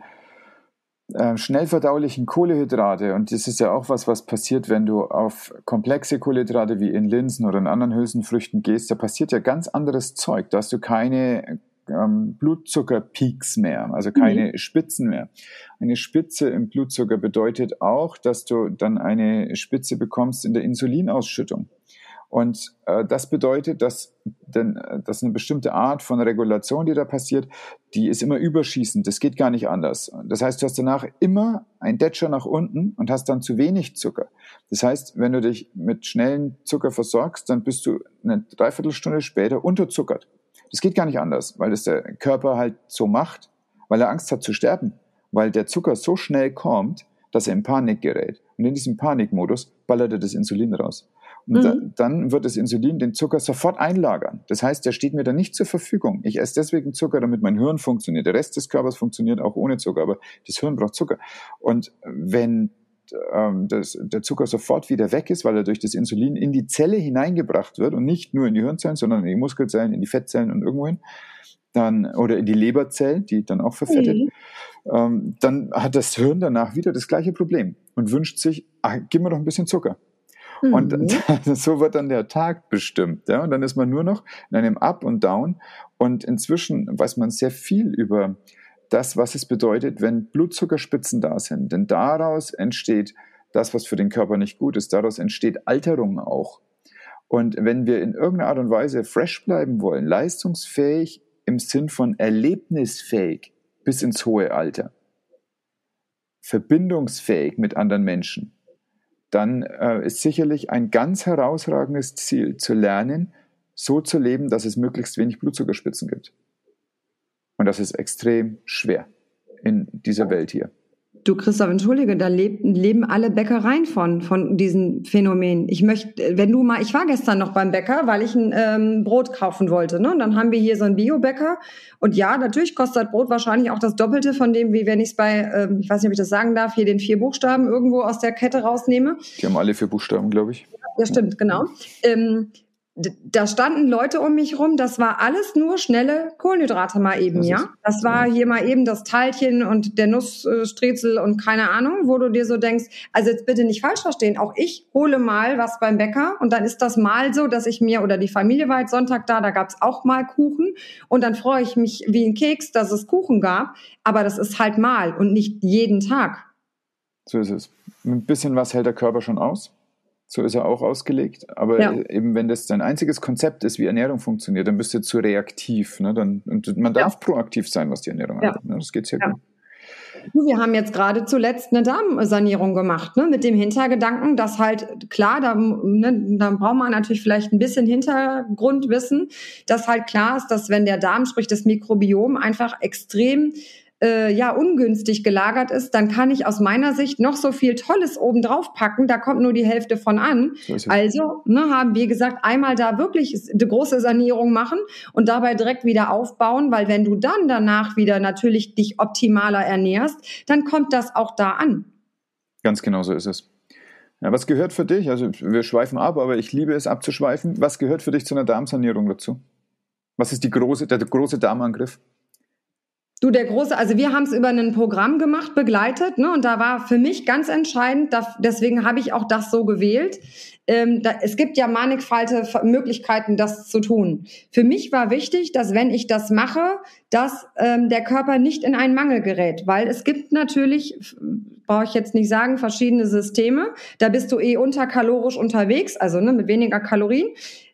äh, schnell verdaulichen Kohlehydrate, und das ist ja auch was, was passiert, wenn du auf komplexe Kohlehydrate wie in Linsen oder in anderen Hülsenfrüchten gehst, da passiert ja ganz anderes Zeug. Da hast du keine ähm, Blutzuckerpeaks mehr, also keine mhm. Spitzen mehr. Eine Spitze im Blutzucker bedeutet auch, dass du dann eine Spitze bekommst in der Insulinausschüttung. Und äh, das bedeutet, dass, denn, äh, dass eine bestimmte Art von Regulation, die da passiert, die ist immer überschießend. Das geht gar nicht anders. Das heißt, du hast danach immer ein Detscher nach unten und hast dann zu wenig Zucker. Das heißt, wenn du dich mit schnellen Zucker versorgst, dann bist du eine Dreiviertelstunde später unterzuckert. Das geht gar nicht anders, weil es der Körper halt so macht, weil er Angst hat zu sterben, weil der Zucker so schnell kommt, dass er in Panik gerät. Und in diesem Panikmodus ballert er das Insulin raus. Und mhm. da, dann wird das Insulin den Zucker sofort einlagern. Das heißt, der steht mir dann nicht zur Verfügung. Ich esse deswegen Zucker, damit mein Hirn funktioniert. Der Rest des Körpers funktioniert auch ohne Zucker, aber das Hirn braucht Zucker. Und wenn ähm, das, der Zucker sofort wieder weg ist, weil er durch das Insulin in die Zelle hineingebracht wird und nicht nur in die Hirnzellen, sondern in die Muskelzellen, in die Fettzellen und irgendwohin, dann, oder in die Leberzellen, die dann auch verfettet, mhm. ähm, dann hat das Hirn danach wieder das gleiche Problem und wünscht sich, ah, gib mir doch ein bisschen Zucker. Mhm. (laughs) Und so wird dann der Tag bestimmt. Ja? Und dann ist man nur noch in einem Up und Down. Und inzwischen weiß man sehr viel über das, was es bedeutet, wenn Blutzuckerspitzen da sind. Denn daraus entsteht das, was für den Körper nicht gut ist. Daraus entsteht Alterung auch. Und wenn wir in irgendeiner Art und Weise fresh bleiben wollen, leistungsfähig im Sinn von erlebnisfähig bis ins hohe Alter, verbindungsfähig mit anderen Menschen, dann äh, ist sicherlich ein ganz herausragendes Ziel zu lernen, so zu leben, dass es möglichst wenig Blutzuckerspitzen gibt. Und das ist extrem schwer in dieser Welt hier. Du Christoph, entschuldige, da leben, leben alle Bäckereien von, von diesen Phänomenen. Ich möchte, wenn du mal, ich war gestern noch beim Bäcker, weil ich ein ähm, Brot kaufen wollte. Ne? Und dann haben wir hier so einen Biobäcker. Und ja, natürlich kostet Brot wahrscheinlich auch das Doppelte von dem, wie wenn ich es bei, ähm, ich weiß nicht, ob ich das sagen darf, hier den vier Buchstaben irgendwo aus der Kette rausnehme. Die haben alle vier Buchstaben, glaube ich. Ja, stimmt, genau. Ähm, da standen Leute um mich rum, das war alles nur schnelle Kohlenhydrate mal eben, das ja. Das war hier mal eben das Teilchen und der Nussstrezel und keine Ahnung, wo du dir so denkst, also jetzt bitte nicht falsch verstehen, auch ich hole mal was beim Bäcker und dann ist das mal so, dass ich mir, oder die Familie war jetzt Sonntag da, da gab's auch mal Kuchen und dann freue ich mich wie ein Keks, dass es Kuchen gab, aber das ist halt mal und nicht jeden Tag. So ist es. Ein bisschen was hält der Körper schon aus. So ist er auch ausgelegt. Aber ja. eben, wenn das dein einziges Konzept ist, wie Ernährung funktioniert, dann bist du zu reaktiv. Ne? Dann, und man darf ja. proaktiv sein, was die Ernährung ja. angeht. Ne? Das geht sehr gut. Wir haben jetzt gerade zuletzt eine Darmsanierung gemacht, ne, mit dem Hintergedanken, dass halt klar, da, ne, da braucht man natürlich vielleicht ein bisschen Hintergrundwissen, dass halt klar ist, dass wenn der Darm, sprich das Mikrobiom, einfach extrem äh, ja ungünstig gelagert ist, dann kann ich aus meiner Sicht noch so viel Tolles oben drauf packen, da kommt nur die Hälfte von an. Also ne, haben wir gesagt, einmal da wirklich eine große Sanierung machen und dabei direkt wieder aufbauen, weil wenn du dann danach wieder natürlich dich optimaler ernährst, dann kommt das auch da an. Ganz genau so ist es. Ja, was gehört für dich? Also wir schweifen ab, aber ich liebe es abzuschweifen. Was gehört für dich zu einer Darmsanierung dazu? Was ist die große, der große Darmangriff? Du, der große, also wir haben es über ein Programm gemacht, begleitet, ne? Und da war für mich ganz entscheidend, da, deswegen habe ich auch das so gewählt. Ähm, da, es gibt ja mannigfalte Möglichkeiten, das zu tun. Für mich war wichtig, dass wenn ich das mache, dass ähm, der Körper nicht in einen Mangel gerät, weil es gibt natürlich, brauche ich jetzt nicht sagen, verschiedene Systeme. Da bist du eh unterkalorisch unterwegs, also ne, mit weniger Kalorien.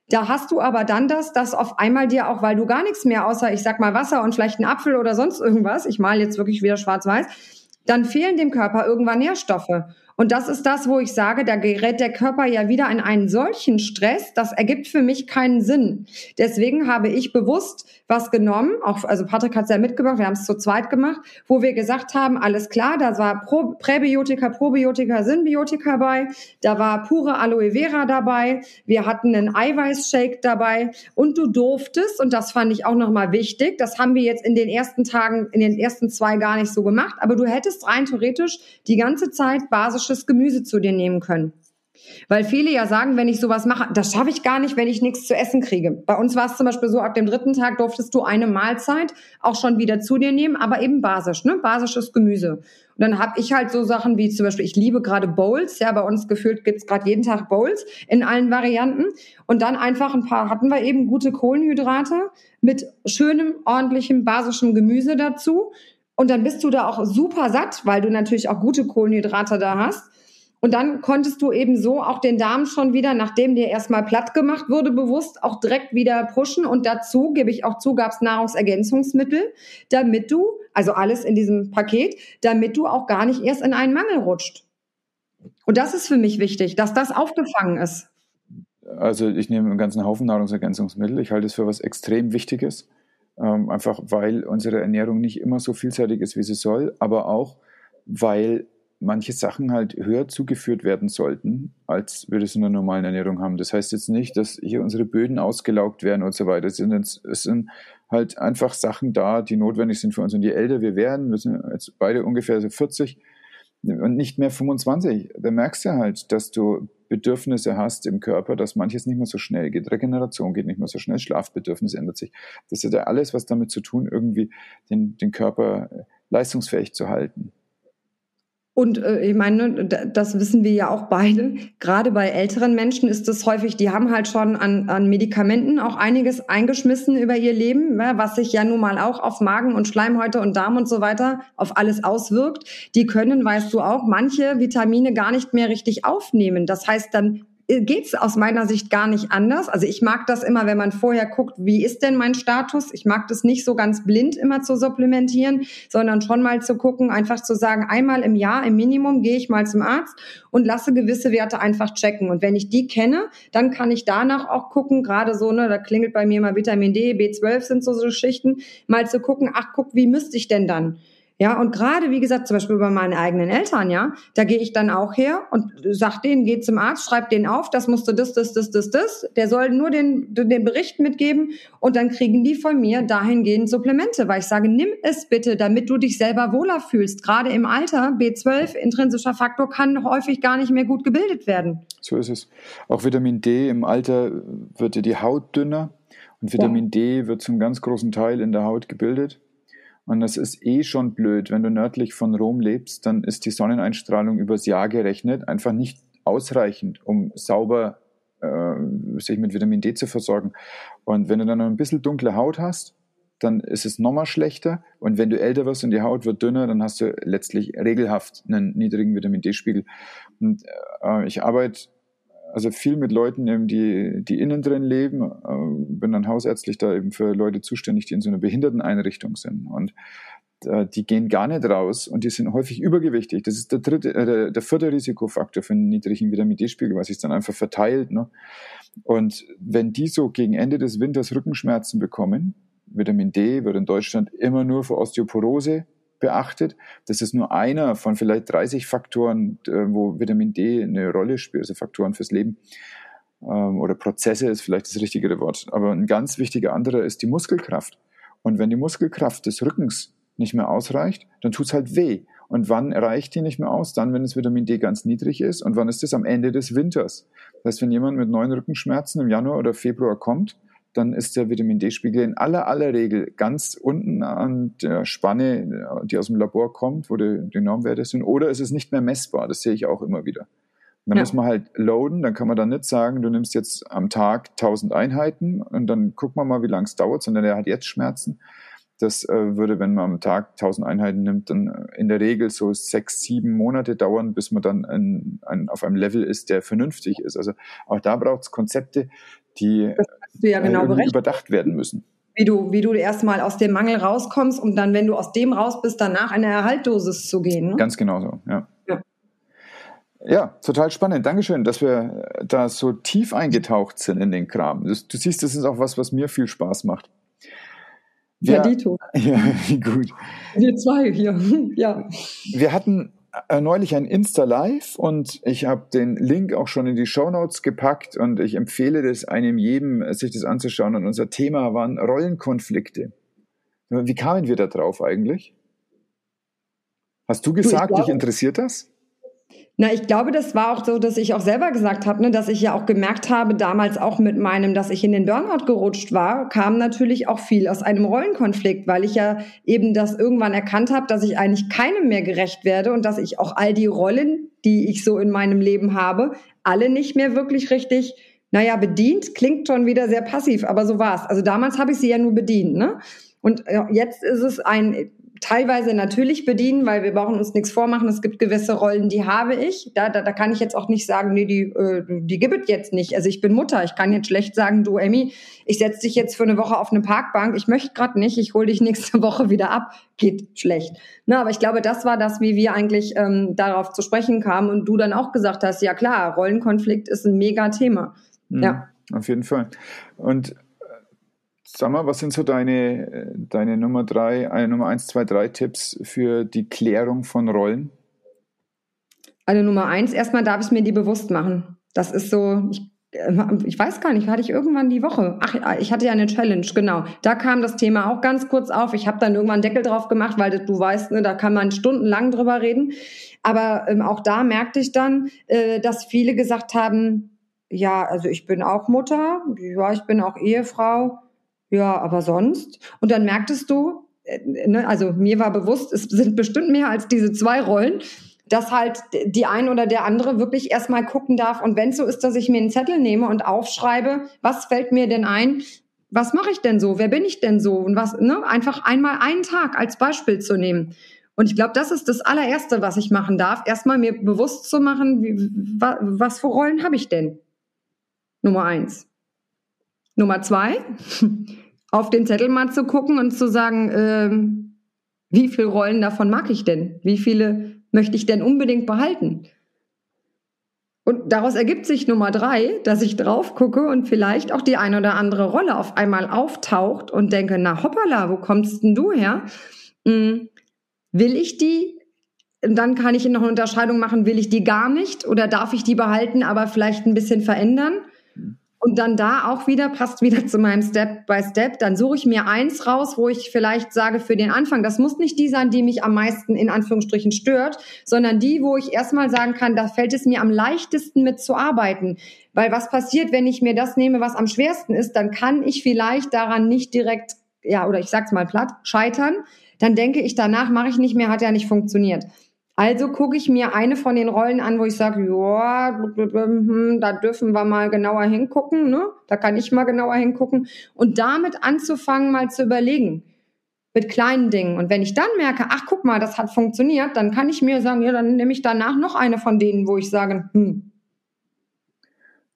Da hast du aber dann das, dass auf einmal dir auch, weil du gar nichts mehr außer, ich sag mal, Wasser und vielleicht einen Apfel oder sonst irgendwas, ich mal jetzt wirklich wieder schwarz-weiß, dann fehlen dem Körper irgendwann Nährstoffe. Und das ist das, wo ich sage, da gerät der Körper ja wieder in einen solchen Stress, das ergibt für mich keinen Sinn. Deswegen habe ich bewusst was genommen, auch, also Patrick hat es ja mitgebracht, wir haben es zu zweit gemacht, wo wir gesagt haben, alles klar, da war Pro, Präbiotika, Probiotika, Symbiotika bei, da war pure Aloe Vera dabei, wir hatten einen Eiweißshake dabei und du durftest, und das fand ich auch nochmal wichtig, das haben wir jetzt in den ersten Tagen, in den ersten zwei gar nicht so gemacht, aber du hättest rein theoretisch die ganze Zeit basisch frisches Gemüse zu dir nehmen können. Weil viele ja sagen, wenn ich sowas mache, das schaffe ich gar nicht, wenn ich nichts zu essen kriege. Bei uns war es zum Beispiel so, ab dem dritten Tag durftest du eine Mahlzeit auch schon wieder zu dir nehmen, aber eben basisch, ne? basisches Gemüse. Und dann habe ich halt so Sachen wie zum Beispiel, ich liebe gerade Bowls, ja, bei uns gefühlt gibt's gerade jeden Tag Bowls in allen Varianten. Und dann einfach ein paar, hatten wir eben gute Kohlenhydrate mit schönem, ordentlichem, basischem Gemüse dazu und dann bist du da auch super satt, weil du natürlich auch gute Kohlenhydrate da hast. Und dann konntest du eben so auch den Darm schon wieder, nachdem dir erstmal platt gemacht wurde, bewusst auch direkt wieder pushen. Und dazu, gebe ich auch zu, gab es Nahrungsergänzungsmittel, damit du, also alles in diesem Paket, damit du auch gar nicht erst in einen Mangel rutscht. Und das ist für mich wichtig, dass das aufgefangen ist. Also ich nehme einen ganzen Haufen Nahrungsergänzungsmittel. Ich halte es für was extrem Wichtiges ähm, einfach weil unsere Ernährung nicht immer so vielseitig ist, wie sie soll, aber auch weil manche Sachen halt höher zugeführt werden sollten, als wir das in der normalen Ernährung haben. Das heißt jetzt nicht, dass hier unsere Böden ausgelaugt werden und so weiter. Es sind, es sind halt einfach Sachen da, die notwendig sind für uns. Und je älter wir werden, wir sind jetzt beide ungefähr so 40 und nicht mehr 25, da merkst du halt, dass du Bedürfnisse hast im Körper, dass manches nicht mehr so schnell geht. Regeneration geht nicht mehr so schnell, Schlafbedürfnis ändert sich. Das hat ja alles was damit zu tun, irgendwie den, den Körper leistungsfähig zu halten. Und äh, ich meine, das wissen wir ja auch beide. Gerade bei älteren Menschen ist es häufig, die haben halt schon an, an Medikamenten auch einiges eingeschmissen über ihr Leben, ja, was sich ja nun mal auch auf Magen und Schleimhäute und Darm und so weiter auf alles auswirkt. Die können, weißt du auch, manche Vitamine gar nicht mehr richtig aufnehmen. Das heißt, dann geht's aus meiner Sicht gar nicht anders. Also ich mag das immer, wenn man vorher guckt, wie ist denn mein Status? Ich mag das nicht so ganz blind immer zu supplementieren, sondern schon mal zu gucken, einfach zu sagen, einmal im Jahr im Minimum gehe ich mal zum Arzt und lasse gewisse Werte einfach checken. Und wenn ich die kenne, dann kann ich danach auch gucken, gerade so, ne, da klingelt bei mir mal Vitamin D, B12 sind so, so Geschichten, mal zu gucken, ach guck, wie müsste ich denn dann? Ja, und gerade, wie gesagt, zum Beispiel bei meinen eigenen Eltern, ja, da gehe ich dann auch her und sag denen, geht zum Arzt, schreibt denen auf, das musst du das, das, das, das, das. Der soll nur den, den Bericht mitgeben und dann kriegen die von mir dahingehend Supplemente, weil ich sage, nimm es bitte, damit du dich selber wohler fühlst. Gerade im Alter, B12, intrinsischer Faktor, kann häufig gar nicht mehr gut gebildet werden. So ist es. Auch Vitamin D im Alter wird dir die Haut dünner und Vitamin ja. D wird zum ganz großen Teil in der Haut gebildet. Und das ist eh schon blöd. Wenn du nördlich von Rom lebst, dann ist die Sonneneinstrahlung übers Jahr gerechnet einfach nicht ausreichend, um sauber äh, sich mit Vitamin D zu versorgen. Und wenn du dann noch ein bisschen dunkle Haut hast, dann ist es nochmal schlechter. Und wenn du älter wirst und die Haut wird dünner, dann hast du letztlich regelhaft einen niedrigen Vitamin D-Spiegel. Und äh, ich arbeite also viel mit Leuten, die, die innen drin leben, äh, bin dann hausärztlich da eben für Leute zuständig, die in so einer Behinderteneinrichtung sind. Und äh, die gehen gar nicht raus und die sind häufig übergewichtig. Das ist der dritte, äh, der, der vierte Risikofaktor für einen niedrigen Vitamin D-Spiegel, was sich dann einfach verteilt. Ne? Und wenn die so gegen Ende des Winters Rückenschmerzen bekommen, Vitamin D wird in Deutschland immer nur für Osteoporose beachtet. Das ist nur einer von vielleicht 30 Faktoren, äh, wo Vitamin D eine Rolle spielt, also Faktoren fürs Leben ähm, oder Prozesse ist vielleicht das richtigere Wort. Aber ein ganz wichtiger anderer ist die Muskelkraft. Und wenn die Muskelkraft des Rückens nicht mehr ausreicht, dann tut es halt weh. Und wann reicht die nicht mehr aus? Dann, wenn das Vitamin D ganz niedrig ist. Und wann ist das? Am Ende des Winters. Das heißt, wenn jemand mit neuen Rückenschmerzen im Januar oder Februar kommt, dann ist der Vitamin D-Spiegel in aller aller Regel ganz unten an der Spanne, die aus dem Labor kommt, wo die, die Normwerte sind, oder ist es nicht mehr messbar. Das sehe ich auch immer wieder. Und dann ja. muss man halt loaden, dann kann man dann nicht sagen, du nimmst jetzt am Tag 1000 Einheiten und dann guck man mal, wie lange es dauert, sondern der hat jetzt Schmerzen. Das äh, würde, wenn man am Tag 1000 Einheiten nimmt, dann in der Regel so sechs, sieben Monate dauern, bis man dann ein, ein, auf einem Level ist, der vernünftig ist. Also auch da braucht es Konzepte, die ja genau äh, überdacht werden müssen. Wie du, wie du erstmal aus dem Mangel rauskommst, um dann, wenn du aus dem raus bist, danach eine Erhaltdosis zu gehen. Ne? Ganz genau so, ja. ja. Ja, total spannend. Dankeschön, dass wir da so tief eingetaucht sind in den Kram. Das, du siehst, das ist auch was, was mir viel Spaß macht. Wir, ja, Dito. (laughs) Ja, gut. Wir zwei hier, (laughs) ja. Wir hatten äh, neulich ein Insta-Live und ich habe den Link auch schon in die Show Notes gepackt und ich empfehle das einem jedem, sich das anzuschauen. Und unser Thema waren Rollenkonflikte. Wie kamen wir da drauf eigentlich? Hast du gesagt, du, dich interessiert das? Na, ich glaube, das war auch so, dass ich auch selber gesagt habe, ne, dass ich ja auch gemerkt habe, damals auch mit meinem, dass ich in den Burnout gerutscht war, kam natürlich auch viel aus einem Rollenkonflikt, weil ich ja eben das irgendwann erkannt habe, dass ich eigentlich keinem mehr gerecht werde und dass ich auch all die Rollen, die ich so in meinem Leben habe, alle nicht mehr wirklich richtig, naja, bedient, klingt schon wieder sehr passiv, aber so war's. Also damals habe ich sie ja nur bedient, ne? Und jetzt ist es ein teilweise natürlich bedienen, weil wir brauchen uns nichts vormachen. Es gibt gewisse Rollen, die habe ich. Da, da, da kann ich jetzt auch nicht sagen, nee, die, äh, die gibt es jetzt nicht. Also ich bin Mutter. Ich kann jetzt schlecht sagen, du Emmy, ich setze dich jetzt für eine Woche auf eine Parkbank. Ich möchte gerade nicht. Ich hole dich nächste (laughs) Woche wieder ab. Geht schlecht. Na, aber ich glaube, das war das, wie wir eigentlich ähm, darauf zu sprechen kamen und du dann auch gesagt hast, ja klar, Rollenkonflikt ist ein mega Thema. Mhm, ja. Auf jeden Fall. Und Sag mal, was sind so deine, deine Nummer drei, äh, Nummer eins, zwei, drei Tipps für die Klärung von Rollen? Also Nummer eins, erstmal darf ich mir die bewusst machen. Das ist so, ich, äh, ich weiß gar nicht, hatte ich irgendwann die Woche. Ach, ich hatte ja eine Challenge, genau. Da kam das Thema auch ganz kurz auf. Ich habe dann irgendwann einen Deckel drauf gemacht, weil du weißt, ne, da kann man stundenlang drüber reden. Aber ähm, auch da merkte ich dann, äh, dass viele gesagt haben, ja, also ich bin auch Mutter, ja, ich bin auch Ehefrau ja, aber sonst. Und dann merktest du, äh, ne, also mir war bewusst, es sind bestimmt mehr als diese zwei Rollen, dass halt die ein oder der andere wirklich erstmal gucken darf. Und wenn es so ist, dass ich mir einen Zettel nehme und aufschreibe, was fällt mir denn ein? Was mache ich denn so? Wer bin ich denn so? Und was, ne? Einfach einmal einen Tag als Beispiel zu nehmen. Und ich glaube, das ist das allererste, was ich machen darf. Erstmal mir bewusst zu machen, wie, was für Rollen habe ich denn? Nummer eins. Nummer zwei, auf den Zettel mal zu gucken und zu sagen, ähm, wie viele Rollen davon mag ich denn? Wie viele möchte ich denn unbedingt behalten? Und daraus ergibt sich Nummer drei, dass ich drauf gucke und vielleicht auch die eine oder andere Rolle auf einmal auftaucht und denke, na hoppala, wo kommst denn du her? Hm, will ich die? Und dann kann ich noch eine Unterscheidung machen, will ich die gar nicht oder darf ich die behalten, aber vielleicht ein bisschen verändern? Und dann da auch wieder, passt wieder zu meinem Step by Step, dann suche ich mir eins raus, wo ich vielleicht sage für den Anfang, das muss nicht die sein, die mich am meisten in Anführungsstrichen stört, sondern die, wo ich erstmal sagen kann, da fällt es mir am leichtesten mit zu arbeiten. Weil was passiert, wenn ich mir das nehme, was am schwersten ist, dann kann ich vielleicht daran nicht direkt, ja, oder ich sag's mal platt, scheitern. Dann denke ich, danach mache ich nicht mehr, hat ja nicht funktioniert. Also gucke ich mir eine von den Rollen an, wo ich sage, ja, hm, da dürfen wir mal genauer hingucken, ne? Da kann ich mal genauer hingucken und damit anzufangen, mal zu überlegen mit kleinen Dingen. Und wenn ich dann merke, ach guck mal, das hat funktioniert, dann kann ich mir sagen, ja, dann nehme ich danach noch eine von denen, wo ich sage, hm.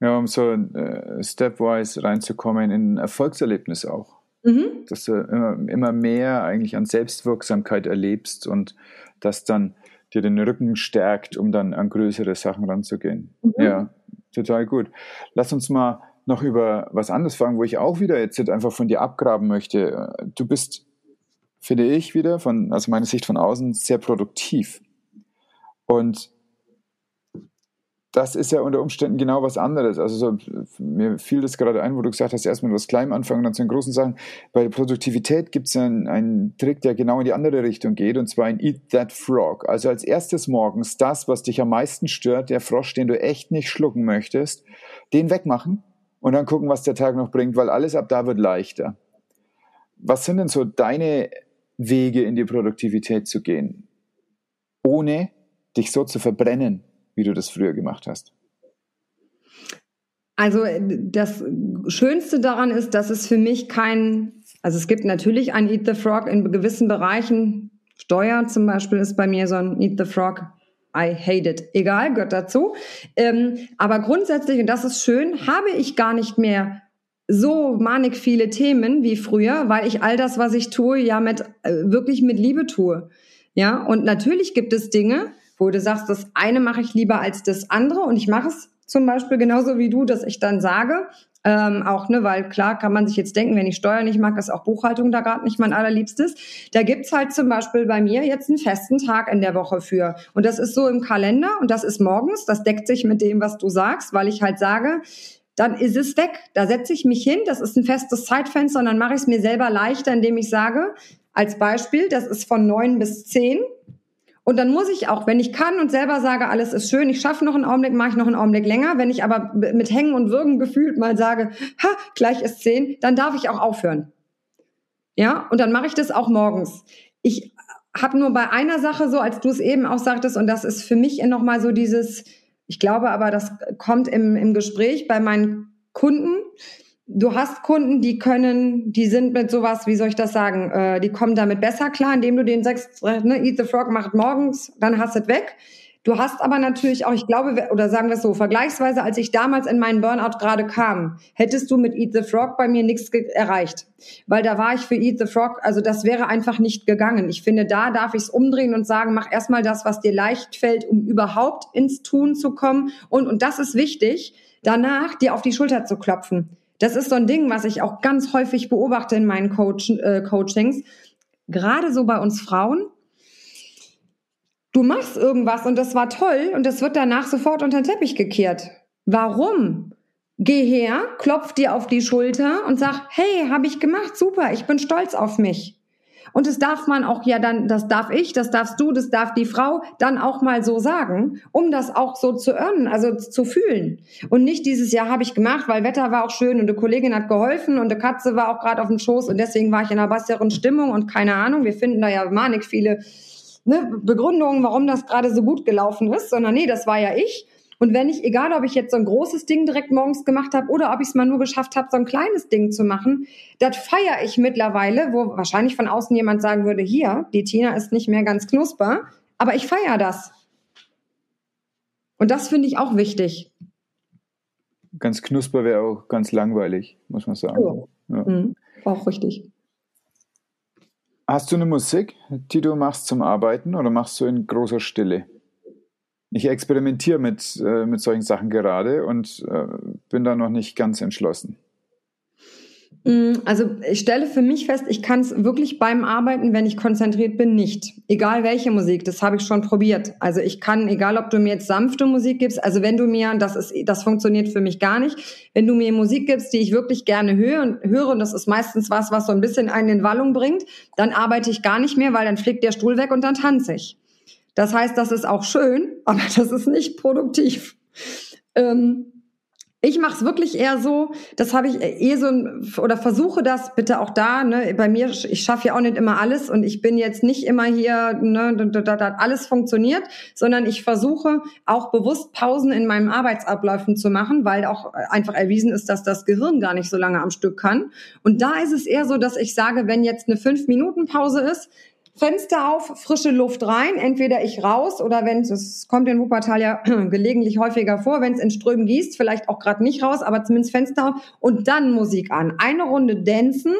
Ja, um so äh, stepwise reinzukommen in ein Erfolgserlebnis auch. Mhm. Dass du immer, immer mehr eigentlich an Selbstwirksamkeit erlebst und das dann dir den Rücken stärkt, um dann an größere Sachen ranzugehen. Mhm. Ja, total gut. Lass uns mal noch über was anderes fragen, wo ich auch wieder jetzt einfach von dir abgraben möchte. Du bist, finde ich, wieder von, also meiner Sicht von außen, sehr produktiv. Und das ist ja unter Umständen genau was anderes. Also so, mir fiel das gerade ein, wo du gesagt hast, erstmal was Kleinem anfangen, dann zu den großen Sachen. Bei der Produktivität gibt es einen, einen Trick, der genau in die andere Richtung geht, und zwar ein Eat That Frog. Also als erstes morgens das, was dich am meisten stört, der Frosch, den du echt nicht schlucken möchtest, den wegmachen und dann gucken, was der Tag noch bringt, weil alles ab da wird leichter. Was sind denn so deine Wege in die Produktivität zu gehen, ohne dich so zu verbrennen? Wie du das früher gemacht hast? Also das Schönste daran ist, dass es für mich kein, also es gibt natürlich ein Eat the Frog in gewissen Bereichen. Steuer zum Beispiel ist bei mir so ein Eat the Frog. I hate it. Egal, gehört dazu. Ähm, aber grundsätzlich, und das ist schön, habe ich gar nicht mehr so manig viele Themen wie früher, weil ich all das, was ich tue, ja mit äh, wirklich mit Liebe tue. Ja, und natürlich gibt es Dinge, wo du sagst, das eine mache ich lieber als das andere und ich mache es zum Beispiel genauso wie du, dass ich dann sage, ähm, auch, ne, weil klar kann man sich jetzt denken, wenn ich Steuer nicht mag, ist auch Buchhaltung da gerade nicht mein allerliebstes. Da gibt's halt zum Beispiel bei mir jetzt einen festen Tag in der Woche für. Und das ist so im Kalender und das ist morgens. Das deckt sich mit dem, was du sagst, weil ich halt sage, dann ist es weg. Da setze ich mich hin, das ist ein festes Zeitfenster und dann mache ich es mir selber leichter, indem ich sage, als Beispiel, das ist von neun bis zehn und dann muss ich auch, wenn ich kann und selber sage, alles ist schön, ich schaffe noch einen Augenblick, mache ich noch einen Augenblick länger. Wenn ich aber mit Hängen und Würgen gefühlt mal sage, ha, gleich ist zehn, dann darf ich auch aufhören. Ja, und dann mache ich das auch morgens. Ich habe nur bei einer Sache so, als du es eben auch sagtest, und das ist für mich nochmal so dieses, ich glaube aber, das kommt im, im Gespräch bei meinen Kunden, du hast Kunden, die können, die sind mit sowas, wie soll ich das sagen, äh, die kommen damit besser klar, indem du denen sagst, äh, ne, Eat the Frog macht morgens, dann hast du es weg. Du hast aber natürlich auch, ich glaube, oder sagen wir es so, vergleichsweise, als ich damals in meinen Burnout gerade kam, hättest du mit Eat the Frog bei mir nichts erreicht. Weil da war ich für Eat the Frog, also das wäre einfach nicht gegangen. Ich finde, da darf ich es umdrehen und sagen, mach erstmal das, was dir leicht fällt, um überhaupt ins Tun zu kommen. Und, und das ist wichtig, danach dir auf die Schulter zu klopfen. Das ist so ein Ding, was ich auch ganz häufig beobachte in meinen Coach, äh, Coachings. Gerade so bei uns Frauen. Du machst irgendwas und das war toll und das wird danach sofort unter den Teppich gekehrt. Warum? Geh her, klopf dir auf die Schulter und sag, hey, habe ich gemacht, super, ich bin stolz auf mich. Und das darf man auch ja dann, das darf ich, das darfst du, das darf die Frau dann auch mal so sagen, um das auch so zu earnen, also zu fühlen. Und nicht dieses Jahr habe ich gemacht, weil Wetter war auch schön und eine Kollegin hat geholfen und eine Katze war auch gerade auf dem Schoß und deswegen war ich in einer besseren Stimmung und keine Ahnung, wir finden da ja manig viele ne, Begründungen, warum das gerade so gut gelaufen ist, sondern nee, das war ja ich. Und wenn ich, egal ob ich jetzt so ein großes Ding direkt morgens gemacht habe oder ob ich es mal nur geschafft habe, so ein kleines Ding zu machen, das feiere ich mittlerweile, wo wahrscheinlich von außen jemand sagen würde, hier, die Tina ist nicht mehr ganz knusper, aber ich feiere das. Und das finde ich auch wichtig. Ganz knusper wäre auch ganz langweilig, muss man sagen. Ja. ja. Mhm, auch richtig. Hast du eine Musik, die du machst zum Arbeiten oder machst du in großer Stille? Ich experimentiere mit, äh, mit solchen Sachen gerade und äh, bin da noch nicht ganz entschlossen. Mm, also ich stelle für mich fest, ich kann es wirklich beim Arbeiten, wenn ich konzentriert bin, nicht. Egal welche Musik, das habe ich schon probiert. Also ich kann, egal ob du mir jetzt sanfte Musik gibst, also wenn du mir, das ist, das funktioniert für mich gar nicht, wenn du mir Musik gibst, die ich wirklich gerne höre und höre, und das ist meistens was, was so ein bisschen einen in Wallung bringt, dann arbeite ich gar nicht mehr, weil dann fliegt der Stuhl weg und dann tanze ich. Das heißt, das ist auch schön, (laughs) aber das ist nicht produktiv. Ähm, ich mache es wirklich eher so, das habe ich eh so oder versuche das bitte auch da. Ne, bei mir, ich schaffe ja auch nicht immer alles und ich bin jetzt nicht immer hier, ne, da, da, da alles funktioniert, sondern ich versuche auch bewusst Pausen in meinen Arbeitsabläufen zu machen, weil auch einfach erwiesen ist, dass das Gehirn gar nicht so lange am Stück kann. Und da ist es eher so, dass ich sage, wenn jetzt eine fünf Minuten Pause ist, Fenster auf, frische Luft rein, entweder ich raus oder wenn es kommt in Wuppertal ja (clears throat) gelegentlich häufiger vor, wenn es in Strömen gießt, vielleicht auch gerade nicht raus, aber zumindest Fenster auf und dann Musik an. Eine Runde dancen,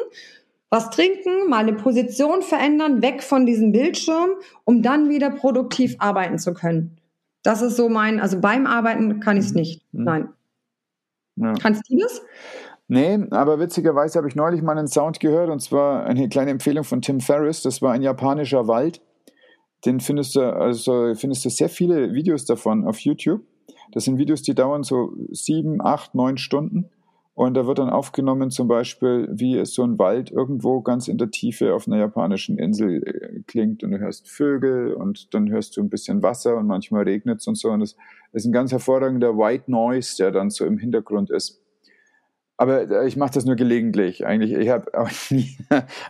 was trinken, mal eine Position verändern, weg von diesem Bildschirm, um dann wieder produktiv arbeiten zu können. Das ist so mein, also beim Arbeiten kann ich es nicht. Mhm. Nein. Ja. Kannst du das? Nee, aber witzigerweise habe ich neulich mal einen Sound gehört und zwar eine kleine Empfehlung von Tim Ferriss. Das war ein japanischer Wald. Den findest du, also findest du sehr viele Videos davon auf YouTube. Das sind Videos, die dauern so sieben, acht, neun Stunden. Und da wird dann aufgenommen, zum Beispiel, wie es so ein Wald irgendwo ganz in der Tiefe auf einer japanischen Insel äh, klingt. Und du hörst Vögel und dann hörst du ein bisschen Wasser und manchmal regnet es und so. Und das ist ein ganz hervorragender White Noise, der dann so im Hintergrund ist. Aber äh, ich mache das nur gelegentlich. Eigentlich, ich habe auch (laughs) nie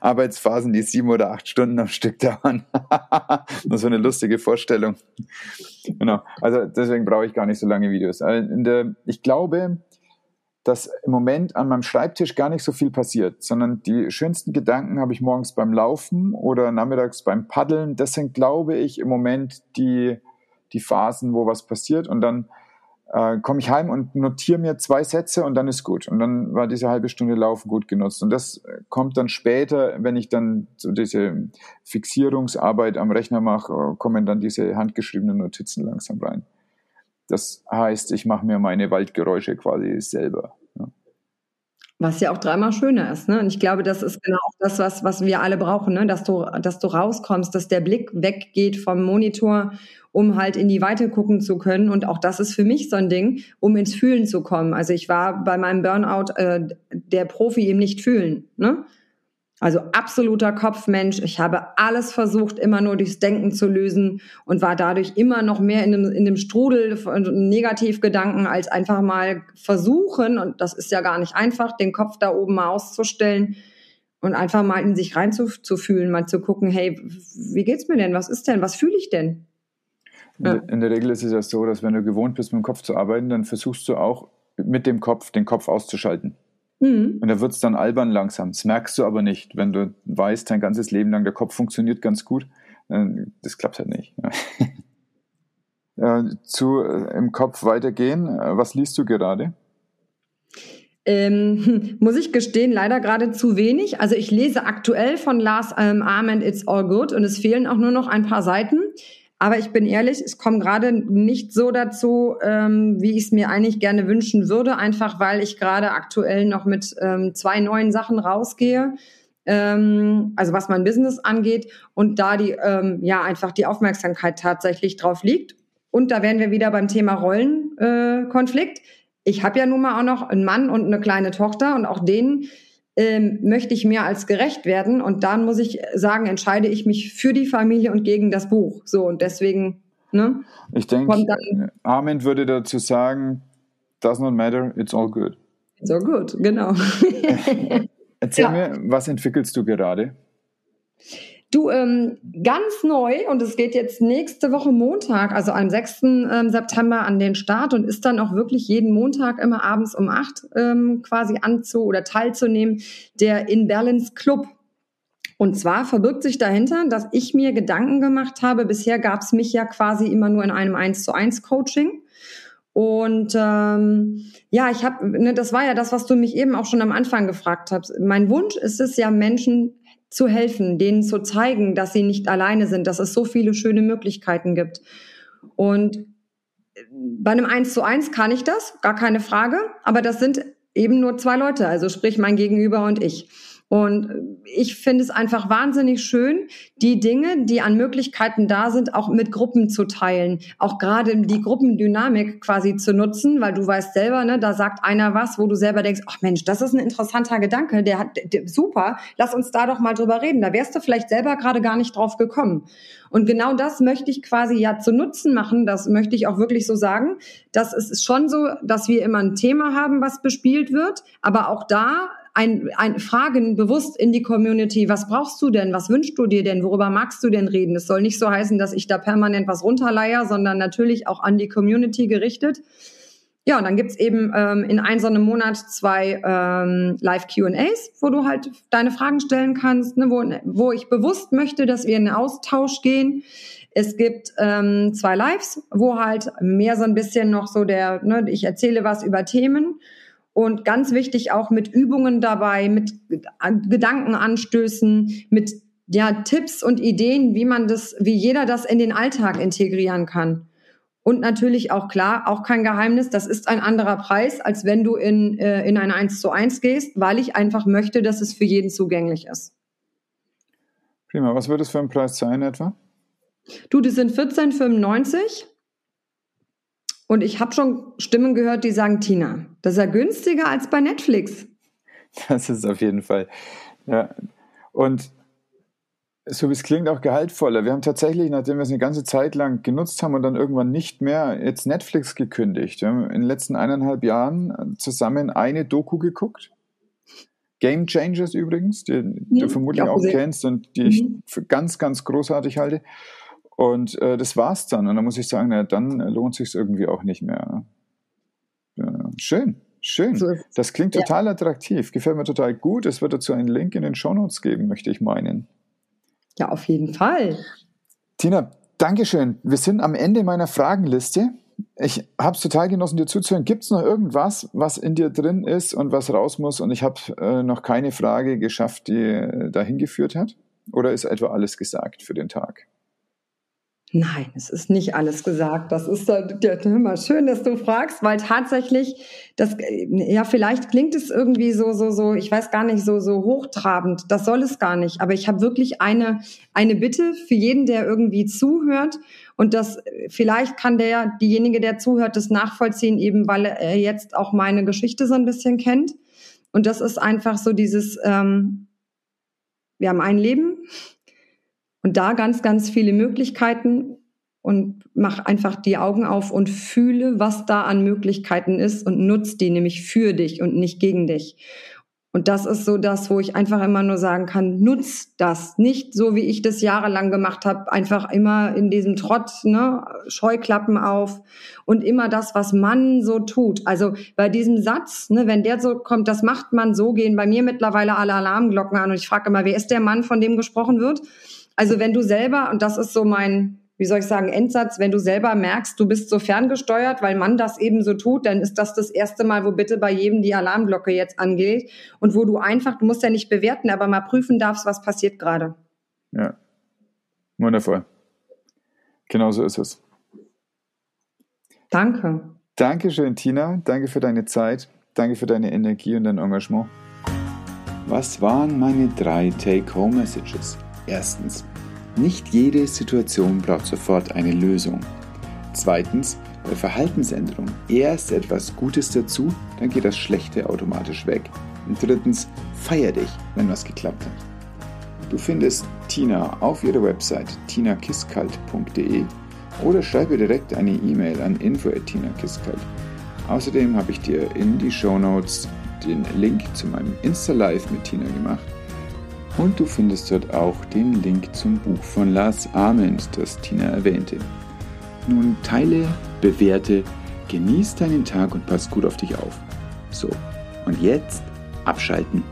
Arbeitsphasen, die sieben oder acht Stunden am Stück dauern. (laughs) nur so eine lustige Vorstellung. Genau. Also deswegen brauche ich gar nicht so lange Videos. Der, ich glaube, dass im Moment an meinem Schreibtisch gar nicht so viel passiert, sondern die schönsten Gedanken habe ich morgens beim Laufen oder nachmittags beim Paddeln. Das sind, glaube ich, im Moment die, die Phasen, wo was passiert. Und dann äh, komme ich heim und notiere mir zwei Sätze und dann ist gut. Und dann war diese halbe Stunde Laufen gut genutzt. Und das kommt dann später, wenn ich dann so diese Fixierungsarbeit am Rechner mache, kommen dann diese handgeschriebenen Notizen langsam rein. Das heißt, ich mache mir meine Waldgeräusche quasi selber. Was ja auch dreimal schöner ist. Ne? Und ich glaube, das ist genau das, was, was wir alle brauchen, ne? dass, du, dass du rauskommst, dass der Blick weggeht vom Monitor, um halt in die Weite gucken zu können. Und auch das ist für mich so ein Ding, um ins Fühlen zu kommen. Also ich war bei meinem Burnout äh, der Profi im Nicht-Fühlen. Ne? Also absoluter Kopfmensch. Ich habe alles versucht, immer nur durchs Denken zu lösen und war dadurch immer noch mehr in dem, in dem Strudel von Negativgedanken als einfach mal versuchen, und das ist ja gar nicht einfach, den Kopf da oben mal auszustellen und einfach mal in sich reinzufühlen, mal zu gucken, hey, wie geht's mir denn? Was ist denn? Was fühle ich denn? Ja. In der Regel ist es ja so, dass wenn du gewohnt bist, mit dem Kopf zu arbeiten, dann versuchst du auch mit dem Kopf den Kopf auszuschalten. Mhm. Und da wird es dann albern langsam. Das merkst du aber nicht, wenn du weißt, dein ganzes Leben lang, der Kopf funktioniert ganz gut. Das klappt halt nicht. (laughs) zu äh, im Kopf weitergehen. Äh, was liest du gerade? Ähm, (laughs) muss ich gestehen, leider gerade zu wenig. Also ich lese aktuell von Lars ähm, Arment It's All Good und es fehlen auch nur noch ein paar Seiten. Aber ich bin ehrlich, es kommt gerade nicht so dazu, ähm, wie ich es mir eigentlich gerne wünschen würde, einfach weil ich gerade aktuell noch mit ähm, zwei neuen Sachen rausgehe. Ähm, also was mein Business angeht und da die ähm, ja einfach die Aufmerksamkeit tatsächlich drauf liegt. Und da wären wir wieder beim Thema Rollenkonflikt. Äh, ich habe ja nun mal auch noch einen Mann und eine kleine Tochter und auch denen ähm, möchte ich mehr als gerecht werden. Und dann muss ich sagen, entscheide ich mich für die Familie und gegen das Buch. So, und deswegen, ne? Ich denke, Armin würde dazu sagen, does not matter, it's all good. It's all good, genau. (laughs) Erzähl ja. mir, was entwickelst du gerade? Du, ähm, ganz neu, und es geht jetzt nächste Woche Montag, also am 6. Ähm, September an den Start und ist dann auch wirklich jeden Montag immer abends um 8 ähm, quasi anzu- oder teilzunehmen, der In Balance Club. Und zwar verbirgt sich dahinter, dass ich mir Gedanken gemacht habe, bisher gab es mich ja quasi immer nur in einem 1 zu 1 Coaching. Und ähm, ja, ich habe, ne, das war ja das, was du mich eben auch schon am Anfang gefragt hast. Mein Wunsch ist es ja, Menschen zu helfen, denen zu zeigen, dass sie nicht alleine sind, dass es so viele schöne Möglichkeiten gibt. Und bei einem Eins zu eins kann ich das, gar keine Frage. Aber das sind eben nur zwei Leute, also sprich mein Gegenüber und ich. Und ich finde es einfach wahnsinnig schön, die Dinge, die an Möglichkeiten da sind, auch mit Gruppen zu teilen. Auch gerade die Gruppendynamik quasi zu nutzen, weil du weißt selber, ne, da sagt einer was, wo du selber denkst, ach Mensch, das ist ein interessanter Gedanke, der hat, der, super, lass uns da doch mal drüber reden. Da wärst du vielleicht selber gerade gar nicht drauf gekommen. Und genau das möchte ich quasi ja zu Nutzen machen. Das möchte ich auch wirklich so sagen. Das ist schon so, dass wir immer ein Thema haben, was bespielt wird. Aber auch da ein, ein Fragen bewusst in die Community. Was brauchst du denn? Was wünschst du dir denn? Worüber magst du denn reden? Es soll nicht so heißen, dass ich da permanent was runterleier, sondern natürlich auch an die Community gerichtet. Ja, und dann gibt's eben ähm, in einem so einem Monat zwei ähm, Live-QAs, wo du halt deine Fragen stellen kannst, ne, wo, wo ich bewusst möchte, dass wir in den Austausch gehen. Es gibt ähm, zwei Lives, wo halt mehr so ein bisschen noch so der, ne, ich erzähle was über Themen und ganz wichtig auch mit Übungen dabei, mit Gedankenanstößen, mit ja, Tipps und Ideen, wie man das, wie jeder das in den Alltag integrieren kann. Und natürlich auch klar, auch kein Geheimnis, das ist ein anderer Preis, als wenn du in, äh, in ein 1 zu 1 gehst, weil ich einfach möchte, dass es für jeden zugänglich ist. Prima, was wird es für ein Preis sein etwa? Du, das sind 14,95 und ich habe schon Stimmen gehört, die sagen, Tina, das ist ja günstiger als bei Netflix. (laughs) Das ist auf jeden Fall. Ja. Und so wie es klingt, auch gehaltvoller. Wir haben tatsächlich, nachdem wir es eine ganze Zeit lang genutzt haben und dann irgendwann nicht mehr, jetzt Netflix gekündigt. Wir haben in den letzten eineinhalb Jahren zusammen eine Doku geguckt. Game Changers übrigens, die mhm, du vermutlich auch kennst und die mhm. ich für ganz, ganz großartig halte. Und äh, das war's dann. Und dann muss ich sagen, na, dann lohnt sich irgendwie auch nicht mehr. Ja, schön, schön. Das klingt total ja. attraktiv. Gefällt mir total gut. Es wird dazu einen Link in den Shownotes geben, möchte ich meinen. Ja, auf jeden Fall. Tina, Dankeschön. Wir sind am Ende meiner Fragenliste. Ich habe es total genossen, dir zuzuhören. Gibt es noch irgendwas, was in dir drin ist und was raus muss? Und ich habe äh, noch keine Frage geschafft, die äh, dahin geführt hat? Oder ist etwa alles gesagt für den Tag? Nein, es ist nicht alles gesagt. Das ist ja immer schön, dass du fragst, weil tatsächlich, das, ja, vielleicht klingt es irgendwie so, so, so, ich weiß gar nicht, so, so hochtrabend. Das soll es gar nicht. Aber ich habe wirklich eine, eine Bitte für jeden, der irgendwie zuhört. Und das, vielleicht kann der, diejenige, der zuhört, das nachvollziehen, eben weil er jetzt auch meine Geschichte so ein bisschen kennt. Und das ist einfach so dieses, ähm, wir haben ein Leben und da ganz, ganz viele Möglichkeiten und mach einfach die Augen auf und fühle, was da an Möglichkeiten ist und nutz die nämlich für dich und nicht gegen dich. Und das ist so das, wo ich einfach immer nur sagen kann, nutz das. Nicht so, wie ich das jahrelang gemacht habe, einfach immer in diesem Trott, ne, Scheuklappen auf und immer das, was man so tut. Also bei diesem Satz, ne, wenn der so kommt, das macht man so, gehen bei mir mittlerweile alle Alarmglocken an und ich frage immer, wer ist der Mann, von dem gesprochen wird? Also wenn du selber, und das ist so mein, wie soll ich sagen, Endsatz, wenn du selber merkst, du bist so ferngesteuert, weil man das eben so tut, dann ist das das erste Mal, wo bitte bei jedem die Alarmglocke jetzt angeht und wo du einfach, du musst ja nicht bewerten, aber mal prüfen darfst, was passiert gerade. Ja, wundervoll. Genau so ist es. Danke. Dankeschön, Tina. Danke für deine Zeit. Danke für deine Energie und dein Engagement. Was waren meine drei Take-Home-Messages? Erstens, nicht jede Situation braucht sofort eine Lösung. Zweitens, bei Verhaltensänderung erst etwas Gutes dazu, dann geht das Schlechte automatisch weg. Und drittens, feier dich, wenn was geklappt hat. Du findest Tina auf ihrer Website tinakisskalt.de oder schreibe direkt eine E-Mail an info@tinakisskalt. Außerdem habe ich dir in die Show Notes den Link zu meinem Insta-Live mit Tina gemacht und du findest dort auch den Link zum Buch von Lars Ament, das Tina erwähnte. Nun teile, bewerte, genieß deinen Tag und pass gut auf dich auf. So, und jetzt abschalten